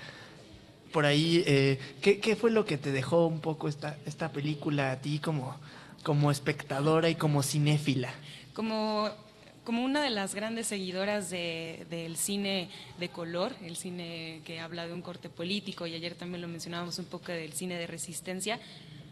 Por ahí, eh, ¿qué, ¿qué, fue lo que te dejó un poco esta, esta película a ti como, como espectadora y como cinéfila? Como, como una de las grandes seguidoras de, del cine de color, el cine que habla de un corte político, y ayer también lo mencionábamos un poco del cine de resistencia,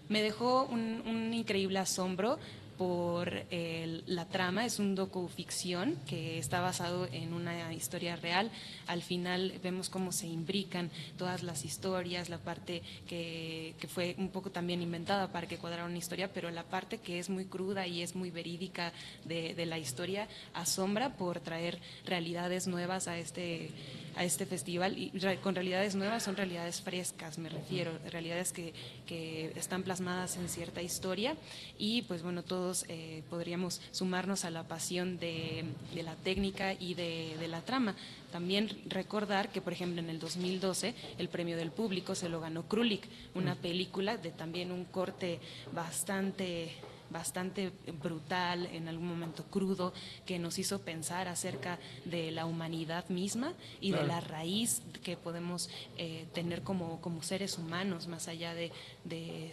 me dejó un, increíble asombro por el, la trama, es un docuficción que está basado en una historia real. Al final vemos cómo se imbrican todas las historias, la parte que, fue un poco también inventada para que cuadrara una historia, pero la parte que es muy cruda y es muy verídica de la historia asombra por traer realidades nuevas a este a este festival y con realidades nuevas son realidades frescas, me refiero, realidades que, que están plasmadas en cierta historia y pues bueno, todos eh, podríamos sumarnos a la pasión de, de la técnica y de, de, la trama. También recordar que, por ejemplo, en el 2012 el premio del público se lo ganó Krulik, una película de también un corte bastante bastante brutal, en algún momento crudo, que nos hizo pensar acerca de la humanidad misma y claro. de la raíz que podemos eh, tener como, como seres humanos, más allá de, de,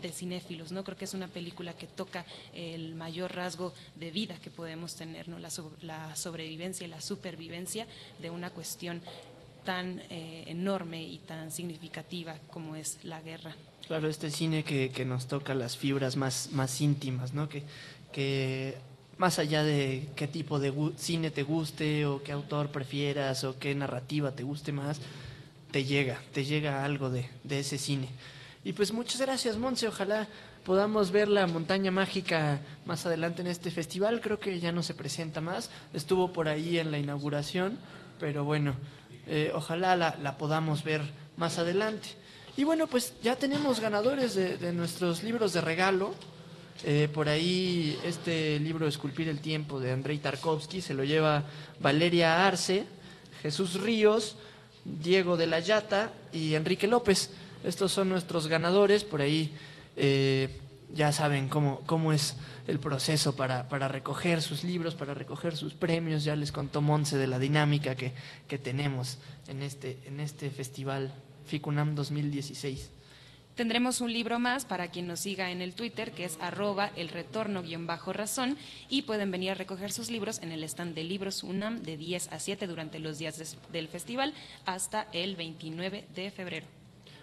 de, cinéfilos. ¿no? Creo que es una película que toca el mayor rasgo de vida que podemos tener, ¿no? la, la sobrevivencia y la supervivencia de una cuestión tan eh, enorme y tan significativa como es la guerra. Claro, este cine que, que nos toca las fibras más, más íntimas, ¿no? Que, que más allá de qué tipo de cine te guste o qué autor prefieras o qué narrativa te guste más, te llega, te llega algo de, de ese cine. Y pues muchas gracias, Monse. Ojalá podamos ver la montaña mágica más adelante en este festival. Creo que ya no se presenta más. Estuvo por ahí en la inauguración, pero bueno, eh, ojalá la, la podamos ver más adelante. Y bueno, pues ya tenemos ganadores de, de nuestros libros de regalo. Eh, por ahí este libro Esculpir el Tiempo de Andrei Tarkovsky se lo lleva Valeria Arce, Jesús Ríos, Diego de la Yata y Enrique López. Estos son nuestros ganadores. Por ahí eh, ya saben cómo, cómo es el proceso para, para recoger sus libros, para recoger sus premios. Ya les contó Monse de la dinámica que, que tenemos en este, en este festival FICUNAM 2016. Tendremos un libro más para quien nos siga en el Twitter, que es arroba el retorno guion bajo razón, y pueden venir a recoger sus libros en el stand de Libros UNAM de 10 a 7 durante los días del festival hasta el 29 de febrero.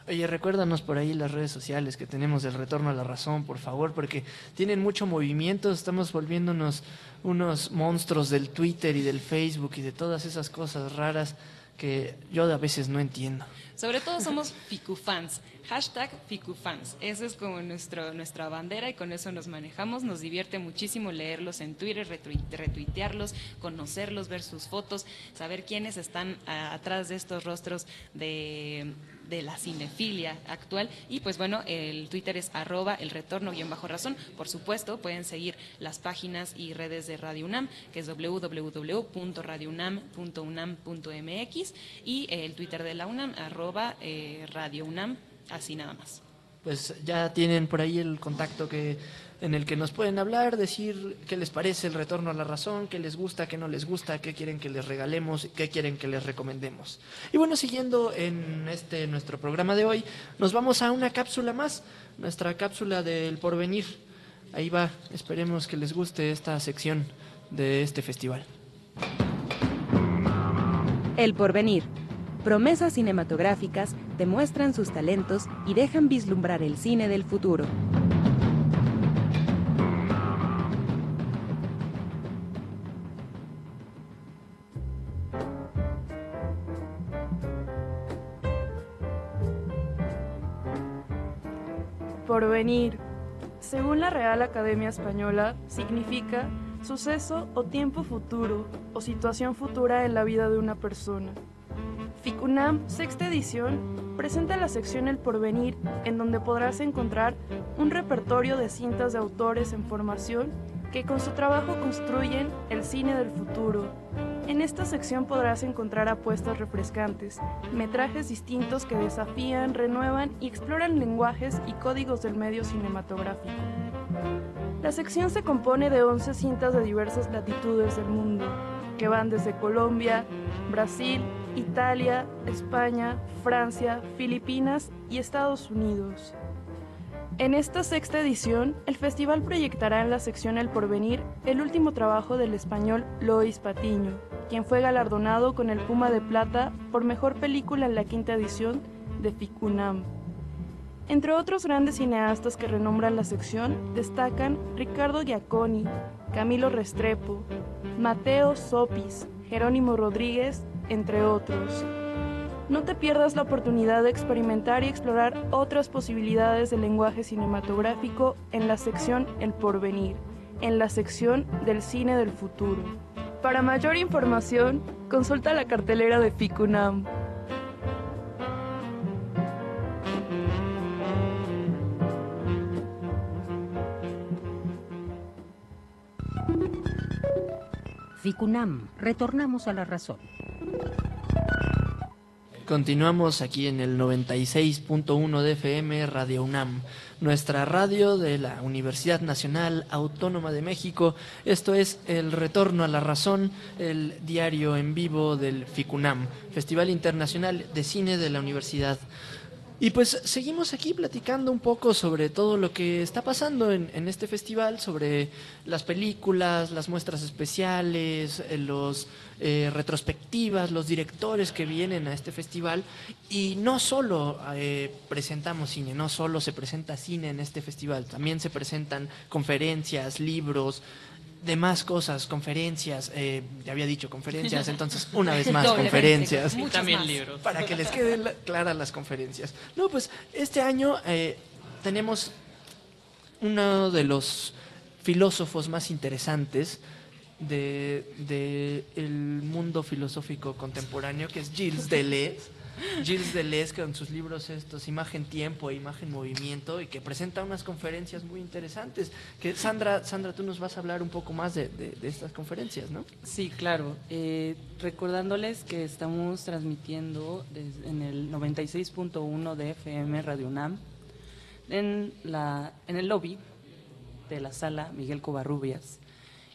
Oye, recuérdanos por ahí las redes sociales que tenemos del Retorno a la Razón, por favor, porque tienen mucho movimiento, estamos volviéndonos unos monstruos del Twitter y del Facebook y de todas esas cosas raras que yo a veces no entiendo. Sobre todo somos FICUFans, hashtag FICUFans. Esa es como nuestro, nuestra bandera y con eso nos manejamos. Nos divierte muchísimo leerlos en Twitter, retui- retuitearlos, conocerlos, ver sus fotos, saber quiénes están ah, atrás de estos rostros de, de la cinefilia actual. Y pues bueno, el Twitter es arroba el retorno guion bajo razón. Por supuesto, pueden seguir las páginas y redes de Radio UNAM, que es www.radiounam.unam.mx y el Twitter de la UNAM, arroba eh, Radio UNAM, así nada más. Pues ya tienen por ahí el contacto que en el que nos pueden hablar, decir qué les parece el retorno a la razón, qué les gusta, qué no les gusta, qué quieren que les regalemos, qué quieren que les recomendemos. Y bueno, siguiendo en este nuestro programa de hoy, nos vamos a una cápsula más, nuestra cápsula del porvenir. Ahí va, esperemos que les guste esta sección de este festival. El porvenir. Promesas cinematográficas demuestran sus talentos y dejan vislumbrar el cine del futuro. Porvenir. Según la Real Academia Española, significa suceso o tiempo futuro o situación futura en la vida de una persona. FICUNAM, sexta edición, presenta la sección El Porvenir, en donde podrás encontrar un repertorio de cintas de autores en formación que con su trabajo construyen el cine del futuro. En esta sección podrás encontrar apuestas refrescantes, metrajes distintos que desafían, renuevan y exploran lenguajes y códigos del medio cinematográfico. La sección se compone de 11 cintas de diversas latitudes del mundo, que van desde Colombia, Brasil, Italia, España, Francia, Filipinas y Estados Unidos. En esta sexta edición, el festival proyectará en la sección El Porvenir el último trabajo del español Lois Patiño, quien fue galardonado con el Puma de Plata por mejor película en la quinta edición de FICUNAM. Entre otros grandes cineastas que renombran la sección destacan Ricardo Giaconi, Camilo Restrepo, Mateo Sopis, Jerónimo Rodríguez, entre otros. No te pierdas la oportunidad de experimentar y explorar otras posibilidades del lenguaje cinematográfico en la sección El Porvenir, en la sección del cine del futuro. Para mayor información, consulta la cartelera de FICUNAM. FICUNAM, retornamos a la razón. Continuamos aquí en el 96.1 de FM Radio UNAM, nuestra radio de la Universidad Nacional Autónoma de México. Esto es El Retorno a la Razón, el diario en vivo del FICUNAM, Festival Internacional de Cine de la Universidad. Y pues seguimos aquí platicando un poco sobre todo lo que está pasando en, en este festival, sobre las películas, las muestras especiales, eh, los eh, retrospectivas, los directores que vienen a este festival. Y no solo eh, presentamos cine, no solo se presenta cine en este festival, también se presentan conferencias, libros, demás cosas, conferencias, eh, ya había dicho conferencias, entonces una vez más conferencias. También libros. Para que les queden la- claras las conferencias. No, pues este año eh, tenemos uno de los filósofos más interesantes de, de el mundo filosófico contemporáneo, que es Gilles Deleuze. Gilles Deleuze con sus libros estos, Imagen Tiempo e Imagen Movimiento, y que presenta unas conferencias muy interesantes. Que Sandra, Sandra, tú nos vas a hablar un poco más de, estas conferencias, ¿no? Sí, claro. Eh, recordándoles que estamos transmitiendo des- en el 96.1 de FM Radio UNAM en, la, en el lobby de la sala Miguel Covarrubias.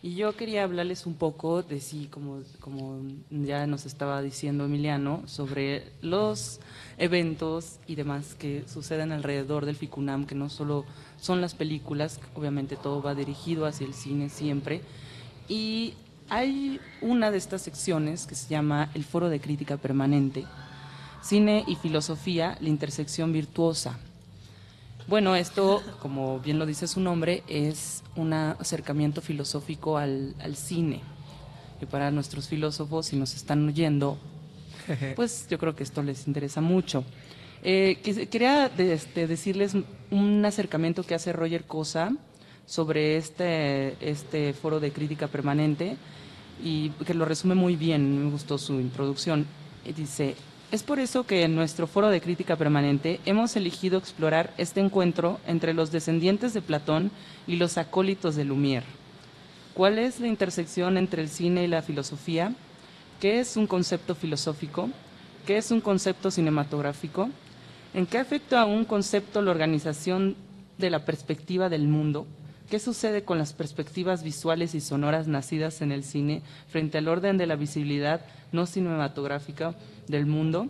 Y yo quería hablarles un poco de sí, como, como ya nos estaba diciendo Emiliano, sobre los eventos y demás que suceden alrededor del FICUNAM, que no solo son las películas, obviamente todo va dirigido hacia el cine siempre. Y hay una de estas secciones que se llama el Foro de Crítica Permanente, Cine y Filosofía, la intersección virtuosa. Bueno, esto, como bien lo dice su nombre, es un acercamiento filosófico al, al cine. Y para nuestros filósofos, si nos están oyendo, pues yo creo que esto les interesa mucho. Eh, quería este, decirles un acercamiento que hace Roger Cosa sobre este, este foro de crítica permanente y que lo resume muy bien, me gustó su introducción. Dice, es por eso que en nuestro foro de crítica permanente hemos elegido explorar este encuentro entre los descendientes de Platón y los acólitos de Lumière. ¿Cuál es la intersección entre el cine y la filosofía? ¿Qué es un concepto filosófico? ¿Qué es un concepto cinematográfico? ¿En qué afecta a un concepto la organización de la perspectiva del mundo? ¿Qué sucede con las perspectivas visuales y sonoras nacidas en el cine frente al orden de la visibilidad no cinematográfica del mundo?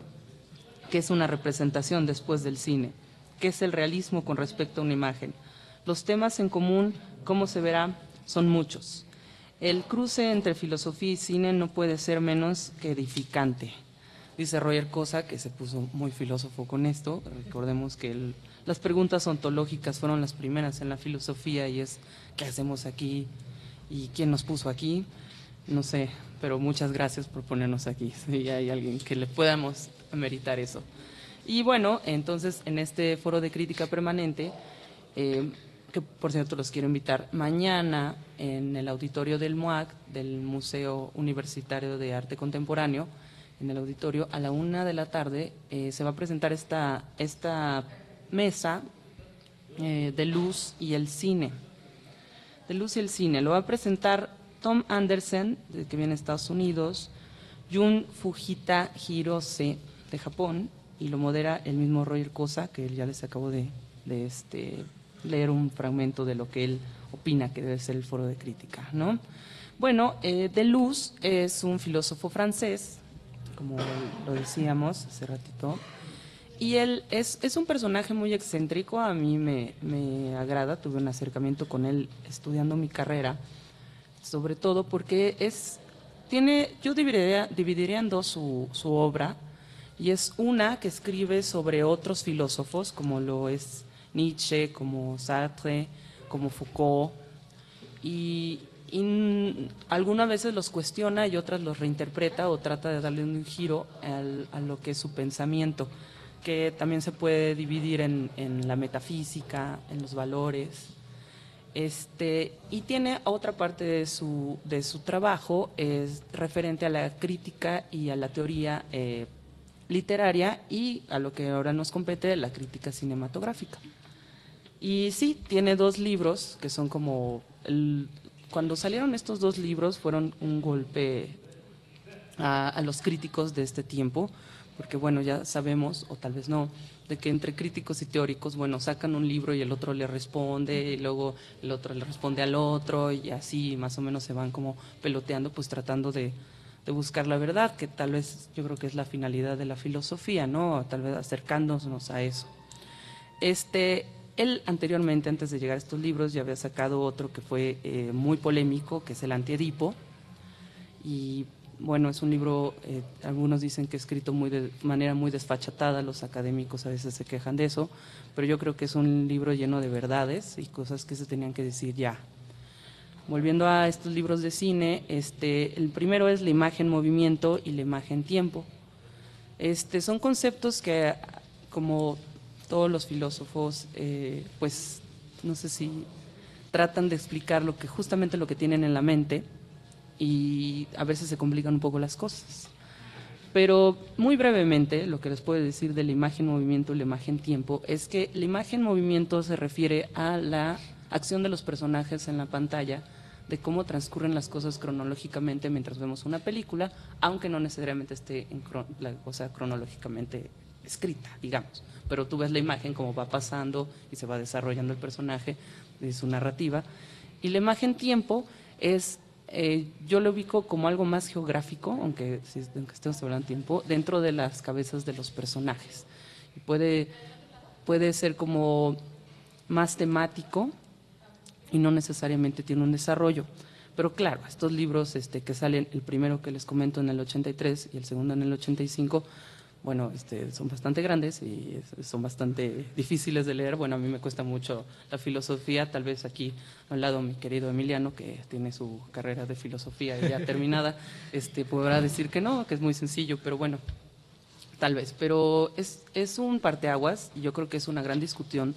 ¿Qué es una representación después del cine? ¿Qué es el realismo con respecto a una imagen? Los temas en común, como se verá, son muchos. El cruce entre filosofía y cine no puede ser menos que edificante. Dice Roger Cosa, que se puso muy filósofo con esto. Recordemos que el- las preguntas ontológicas fueron las primeras en la filosofía y es ¿qué hacemos aquí? ¿Y quién nos puso aquí? No sé, pero muchas gracias por ponernos aquí. Si hay alguien que le podamos meritar eso. Y bueno, entonces en este foro de crítica permanente, eh, que por cierto los quiero invitar mañana en el auditorio del MUAC, del Museo Universitario de Arte Contemporáneo, en el auditorio a la una de la tarde eh, se va a presentar esta, mesa eh, de luz y el cine. De luz y el cine. Lo va a presentar Tom Anderson, de- que viene de Estados Unidos, Jun Fujita Hirose, de Japón, y lo modera el mismo Roger Cosa, que él ya les acabo de, de, este, leer un fragmento de lo que él opina que debe ser el foro de crítica. ¿no? Bueno, eh, Deleuze es un filósofo francés, como lo decíamos hace ratito, y él es, es un personaje muy excéntrico, a mí me, me agrada, tuve un acercamiento con él estudiando mi carrera, sobre todo porque es, tiene, yo dividiría, dividiría en dos su, su obra, y es una que escribe sobre otros filósofos, como lo es Nietzsche, como Sartre, como Foucault, y, y n- algunas veces los cuestiona y otras los reinterpreta o trata de darle un giro a lo que es su pensamiento, que también se puede dividir en, en la metafísica, en los valores. Este, y tiene otra parte de su, de su trabajo, es referente a la crítica y a la teoría eh, literaria y a lo que ahora nos compete, la crítica cinematográfica. Y sí, tiene dos libros que son como... el- cuando salieron estos dos libros fueron un golpe a, los críticos de este tiempo, porque bueno, ya sabemos, o tal vez no, de que entre críticos y teóricos, bueno, sacan un libro y el otro le responde, y luego el otro le responde al otro, y así más o menos se van como peloteando, pues tratando de, de buscar la verdad, que tal vez yo creo que es la finalidad de la filosofía, ¿no? Tal vez acercándonos a eso. Este, él anteriormente, antes de llegar a estos libros, ya había sacado otro que fue eh, muy polémico, que es El Antiedipo. Y bueno, es un libro, eh, algunos dicen que escrito muy de manera muy desfachatada, los académicos a veces se quejan de eso, pero yo creo que es un libro lleno de verdades y cosas que se tenían que decir ya. volviendo a estos libros de cine, este, el primero es la imagen movimiento y la imagen tiempo. Este, son conceptos que, como todos los filósofos, eh, pues no sé si tratan de explicar lo que justamente lo que tienen en la mente y a veces se complican un poco las cosas. Pero muy brevemente, lo que les puedo decir de la imagen movimiento y la imagen tiempo es que la imagen movimiento se refiere a la acción de los personajes en la pantalla, de cómo transcurren las cosas cronológicamente mientras vemos una película, aunque no necesariamente esté en la cosa cronológicamente escrita, digamos. Pero tú ves la imagen como va pasando y se va desarrollando el personaje de su narrativa. Y la imagen tiempo es eh, yo lo ubico como algo más geográfico, aunque, si, estemos hablando de tiempo, dentro de las cabezas de los personajes. puede, puede ser como más temático y no necesariamente tiene un desarrollo. Pero claro, estos libros este, que salen, el primero que les comento en el 83 y el segundo en el 85, bueno, este, son bastante grandes y son bastante difíciles de leer. Bueno, a mí me cuesta mucho la filosofía. Tal vez aquí al lado mi querido Emiliano, que tiene su carrera de filosofía ya terminada, este, podrá decir que no, que es muy sencillo, pero bueno, tal vez. Pero es, es un parteaguas y yo creo que es una gran discusión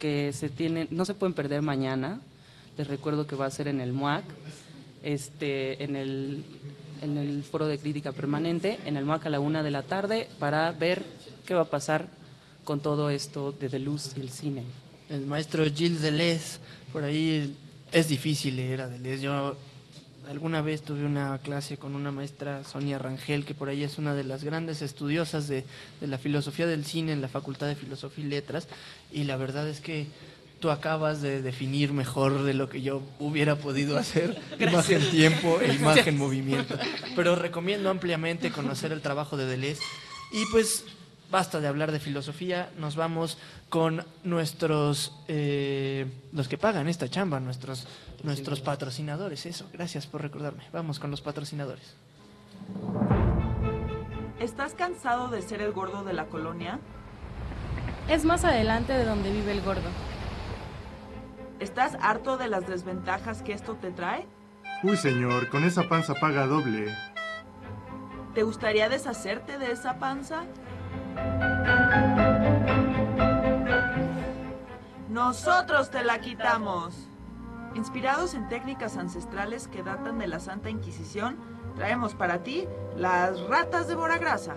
que se tiene, no se pueden perder mañana. Les recuerdo que va a ser en el MUAC, este, en el en el foro de crítica permanente, en el MAC a la una de la tarde, para ver qué va a pasar con todo esto de Deleuze y el cine. El maestro Gilles Deleuze, por ahí es difícil leer a Deleuze. Yo alguna vez tuve una clase con una maestra, Sonia Rangel, que por ahí es una de las grandes estudiosas de, de la filosofía del cine en la Facultad de Filosofía y Letras, y la verdad es que tú acabas de definir mejor de lo que yo hubiera podido hacer. Imagen tiempo e imagen movimiento. Pero recomiendo ampliamente conocer el trabajo de Deleuze. Y pues basta de hablar de filosofía, nos vamos con nuestros, eh, los que pagan esta chamba, nuestros, nuestros patrocinadores. Eso, gracias por recordarme. Vamos con los patrocinadores. ¿Estás cansado de ser el gordo de la colonia? Es más adelante de donde vive el gordo. ¿Estás harto de las desventajas que esto te trae? Uy, señor, con esa panza paga doble. ¿Te gustaría deshacerte de esa panza? Nosotros te la quitamos. Inspirados en técnicas ancestrales que datan de la Santa Inquisición, traemos para ti las ratas de Boragrasa.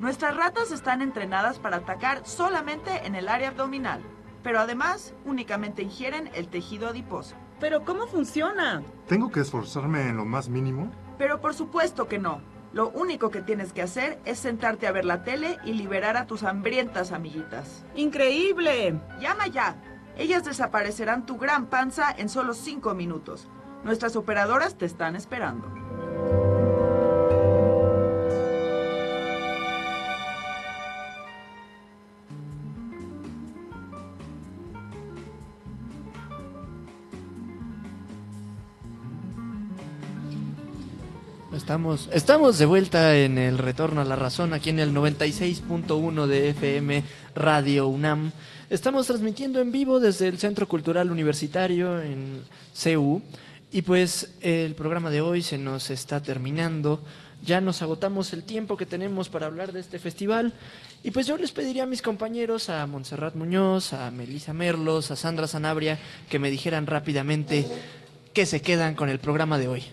Nuestras ratas están entrenadas para atacar solamente en el área abdominal, pero además únicamente ingieren el tejido adiposo. ¿Pero cómo funciona? ¿Tengo que esforzarme en lo más mínimo? Pero por supuesto que no. Lo único que tienes que hacer es sentarte a ver la tele y liberar a tus hambrientas amiguitas. ¡Increíble! Llama ya. Ellas desaparecerán tu gran panza en solo cinco minutos. Nuestras operadoras te están esperando. Estamos, estamos de vuelta en el retorno a la razón aquí en el 96.1 de FM Radio UNAM. Estamos transmitiendo en vivo desde el Centro Cultural Universitario en CU y pues el programa de hoy se nos está terminando. Ya nos agotamos el tiempo que tenemos para hablar de este festival. Y pues yo les pediría a mis compañeros, a Montserrat Muñoz, a Melisa Merlos, a Sandra Sanabria, que me dijeran rápidamente qué se quedan con el programa de hoy.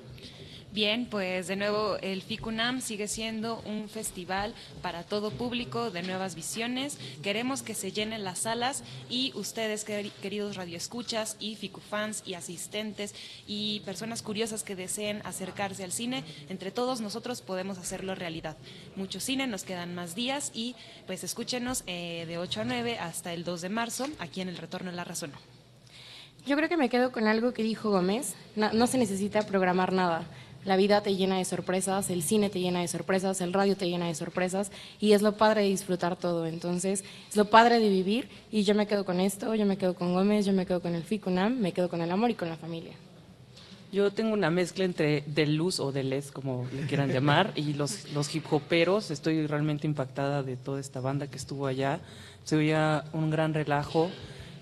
Bien, pues de nuevo el FICUNAM sigue siendo un festival para todo público de nuevas visiones. Queremos que se llenen las salas y ustedes, queridos radioescuchas y FICUFans y asistentes y personas curiosas que deseen acercarse al cine, entre todos nosotros podemos hacerlo realidad. Mucho cine, nos quedan más días y pues escúchenos eh, de 8 a 9 hasta el 2 de marzo aquí en el Retorno a la Razón. Yo creo que me quedo con algo que dijo Gómez. no se necesita programar nada la vida te llena de sorpresas, el cine te llena de sorpresas, el radio te llena de sorpresas y es lo padre de disfrutar todo. Entonces, es lo padre de vivir y yo me quedo con esto, yo me quedo con Gómez, yo me quedo con el FICUNAM, me quedo con el amor y con la familia. Yo tengo una mezcla entre de luz o de les, como le quieran llamar, y los, los hip hoperos. Estoy realmente impactada de toda esta banda que estuvo allá. Se veía un gran relajo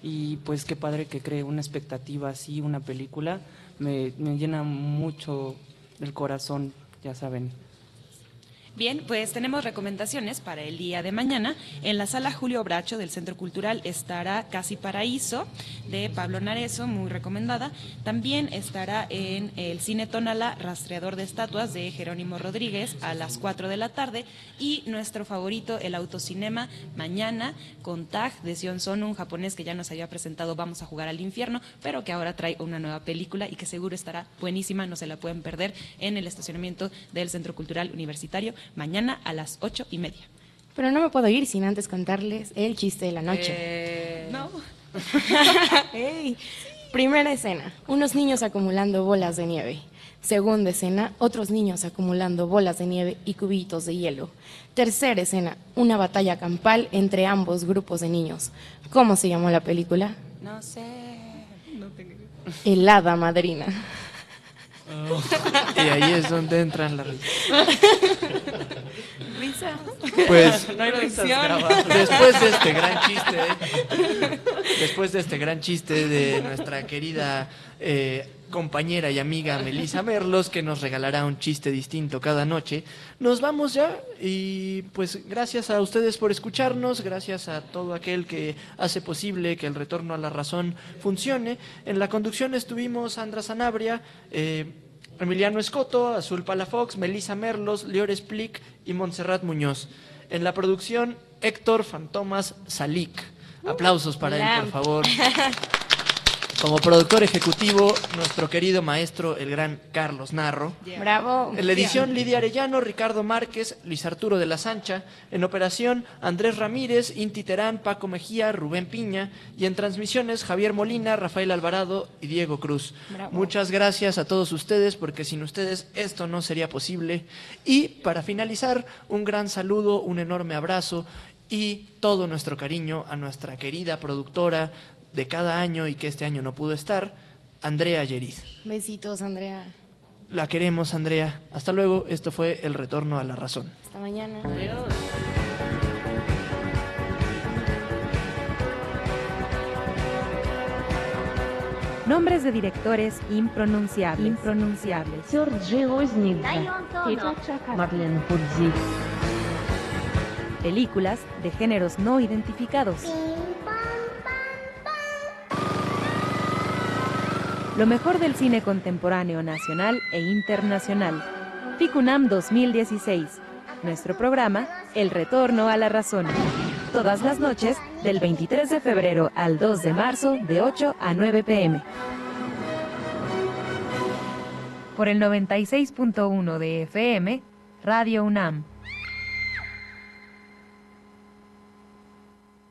y pues qué padre que cree una expectativa así, una película. Me, me llena mucho el corazón, ya saben. Bien, pues tenemos recomendaciones para el día de mañana. En la sala Julio Bracho del Centro Cultural estará Casi Paraíso de Pablo Narezo, muy recomendada. También estará en el Cine Tonala Rastreador de Estatuas de Jerónimo Rodríguez a las 4 de la tarde. Y nuestro favorito, el Autocinema, mañana con Tag de Sion Son, un japonés que ya nos había presentado Vamos a jugar al infierno, pero que ahora trae una nueva película y que seguro estará buenísima, no se la pueden perder en el estacionamiento del Centro Cultural Universitario mañana a las ocho y media. Pero no me puedo ir sin antes contarles el chiste de la noche. Eh, no. Primera escena, unos niños acumulando bolas de nieve. Segunda escena, otros niños acumulando bolas de nieve y cubitos de hielo. Tercera escena, una batalla campal entre ambos grupos de niños. ¿Cómo se llamó la película? No sé. No tengo... El hada Y ahí es donde entran las risas. Risa. Pues No hay risas después de este gran chiste, después de este gran chiste de nuestra querida eh, compañera y amiga Melissa Merlos, que nos regalará un chiste distinto cada noche, nos vamos ya y pues gracias a ustedes por escucharnos, gracias a todo aquel que hace posible que el retorno a la razón funcione. En la conducción estuvimos Sandra Sanabria, eh, Emiliano Escoto, Azul Palafox, Melissa Merlos, Lior Splick y Montserrat Muñoz. En la producción, Héctor Fantomas Salik. Aplausos para él, por favor. Como productor ejecutivo, nuestro querido maestro, el gran Carlos Narro. Bravo. En la edición, Lidia Arellano, Ricardo Márquez, Luis Arturo de la Sancha. En operación, Andrés Ramírez, Inti Terán, Paco Mejía, Rubén Piña. Y en transmisiones, Javier Molina, Rafael Alvarado y Diego Cruz. Bravo. Muchas gracias a todos ustedes, porque sin ustedes esto no sería posible. Y para finalizar, un gran saludo, un enorme abrazo y todo nuestro cariño a nuestra querida productora de cada año y que este año no pudo estar, Andrea Yeriz. Besitos, Andrea. La queremos, Andrea. Hasta luego. Esto fue El Retorno a la Razón. Hasta mañana. Nombres de directores impronunciables. impronunciables. Marlene Podzik. Películas de géneros no identificados. Lo mejor del cine contemporáneo nacional e internacional. FICUNAM 2016. Nuestro programa, El Retorno a la Razón. Todas las noches, del 23 de febrero al 2 de marzo, de 8 a 9 pm. Por el 96.1 de FM, Radio UNAM.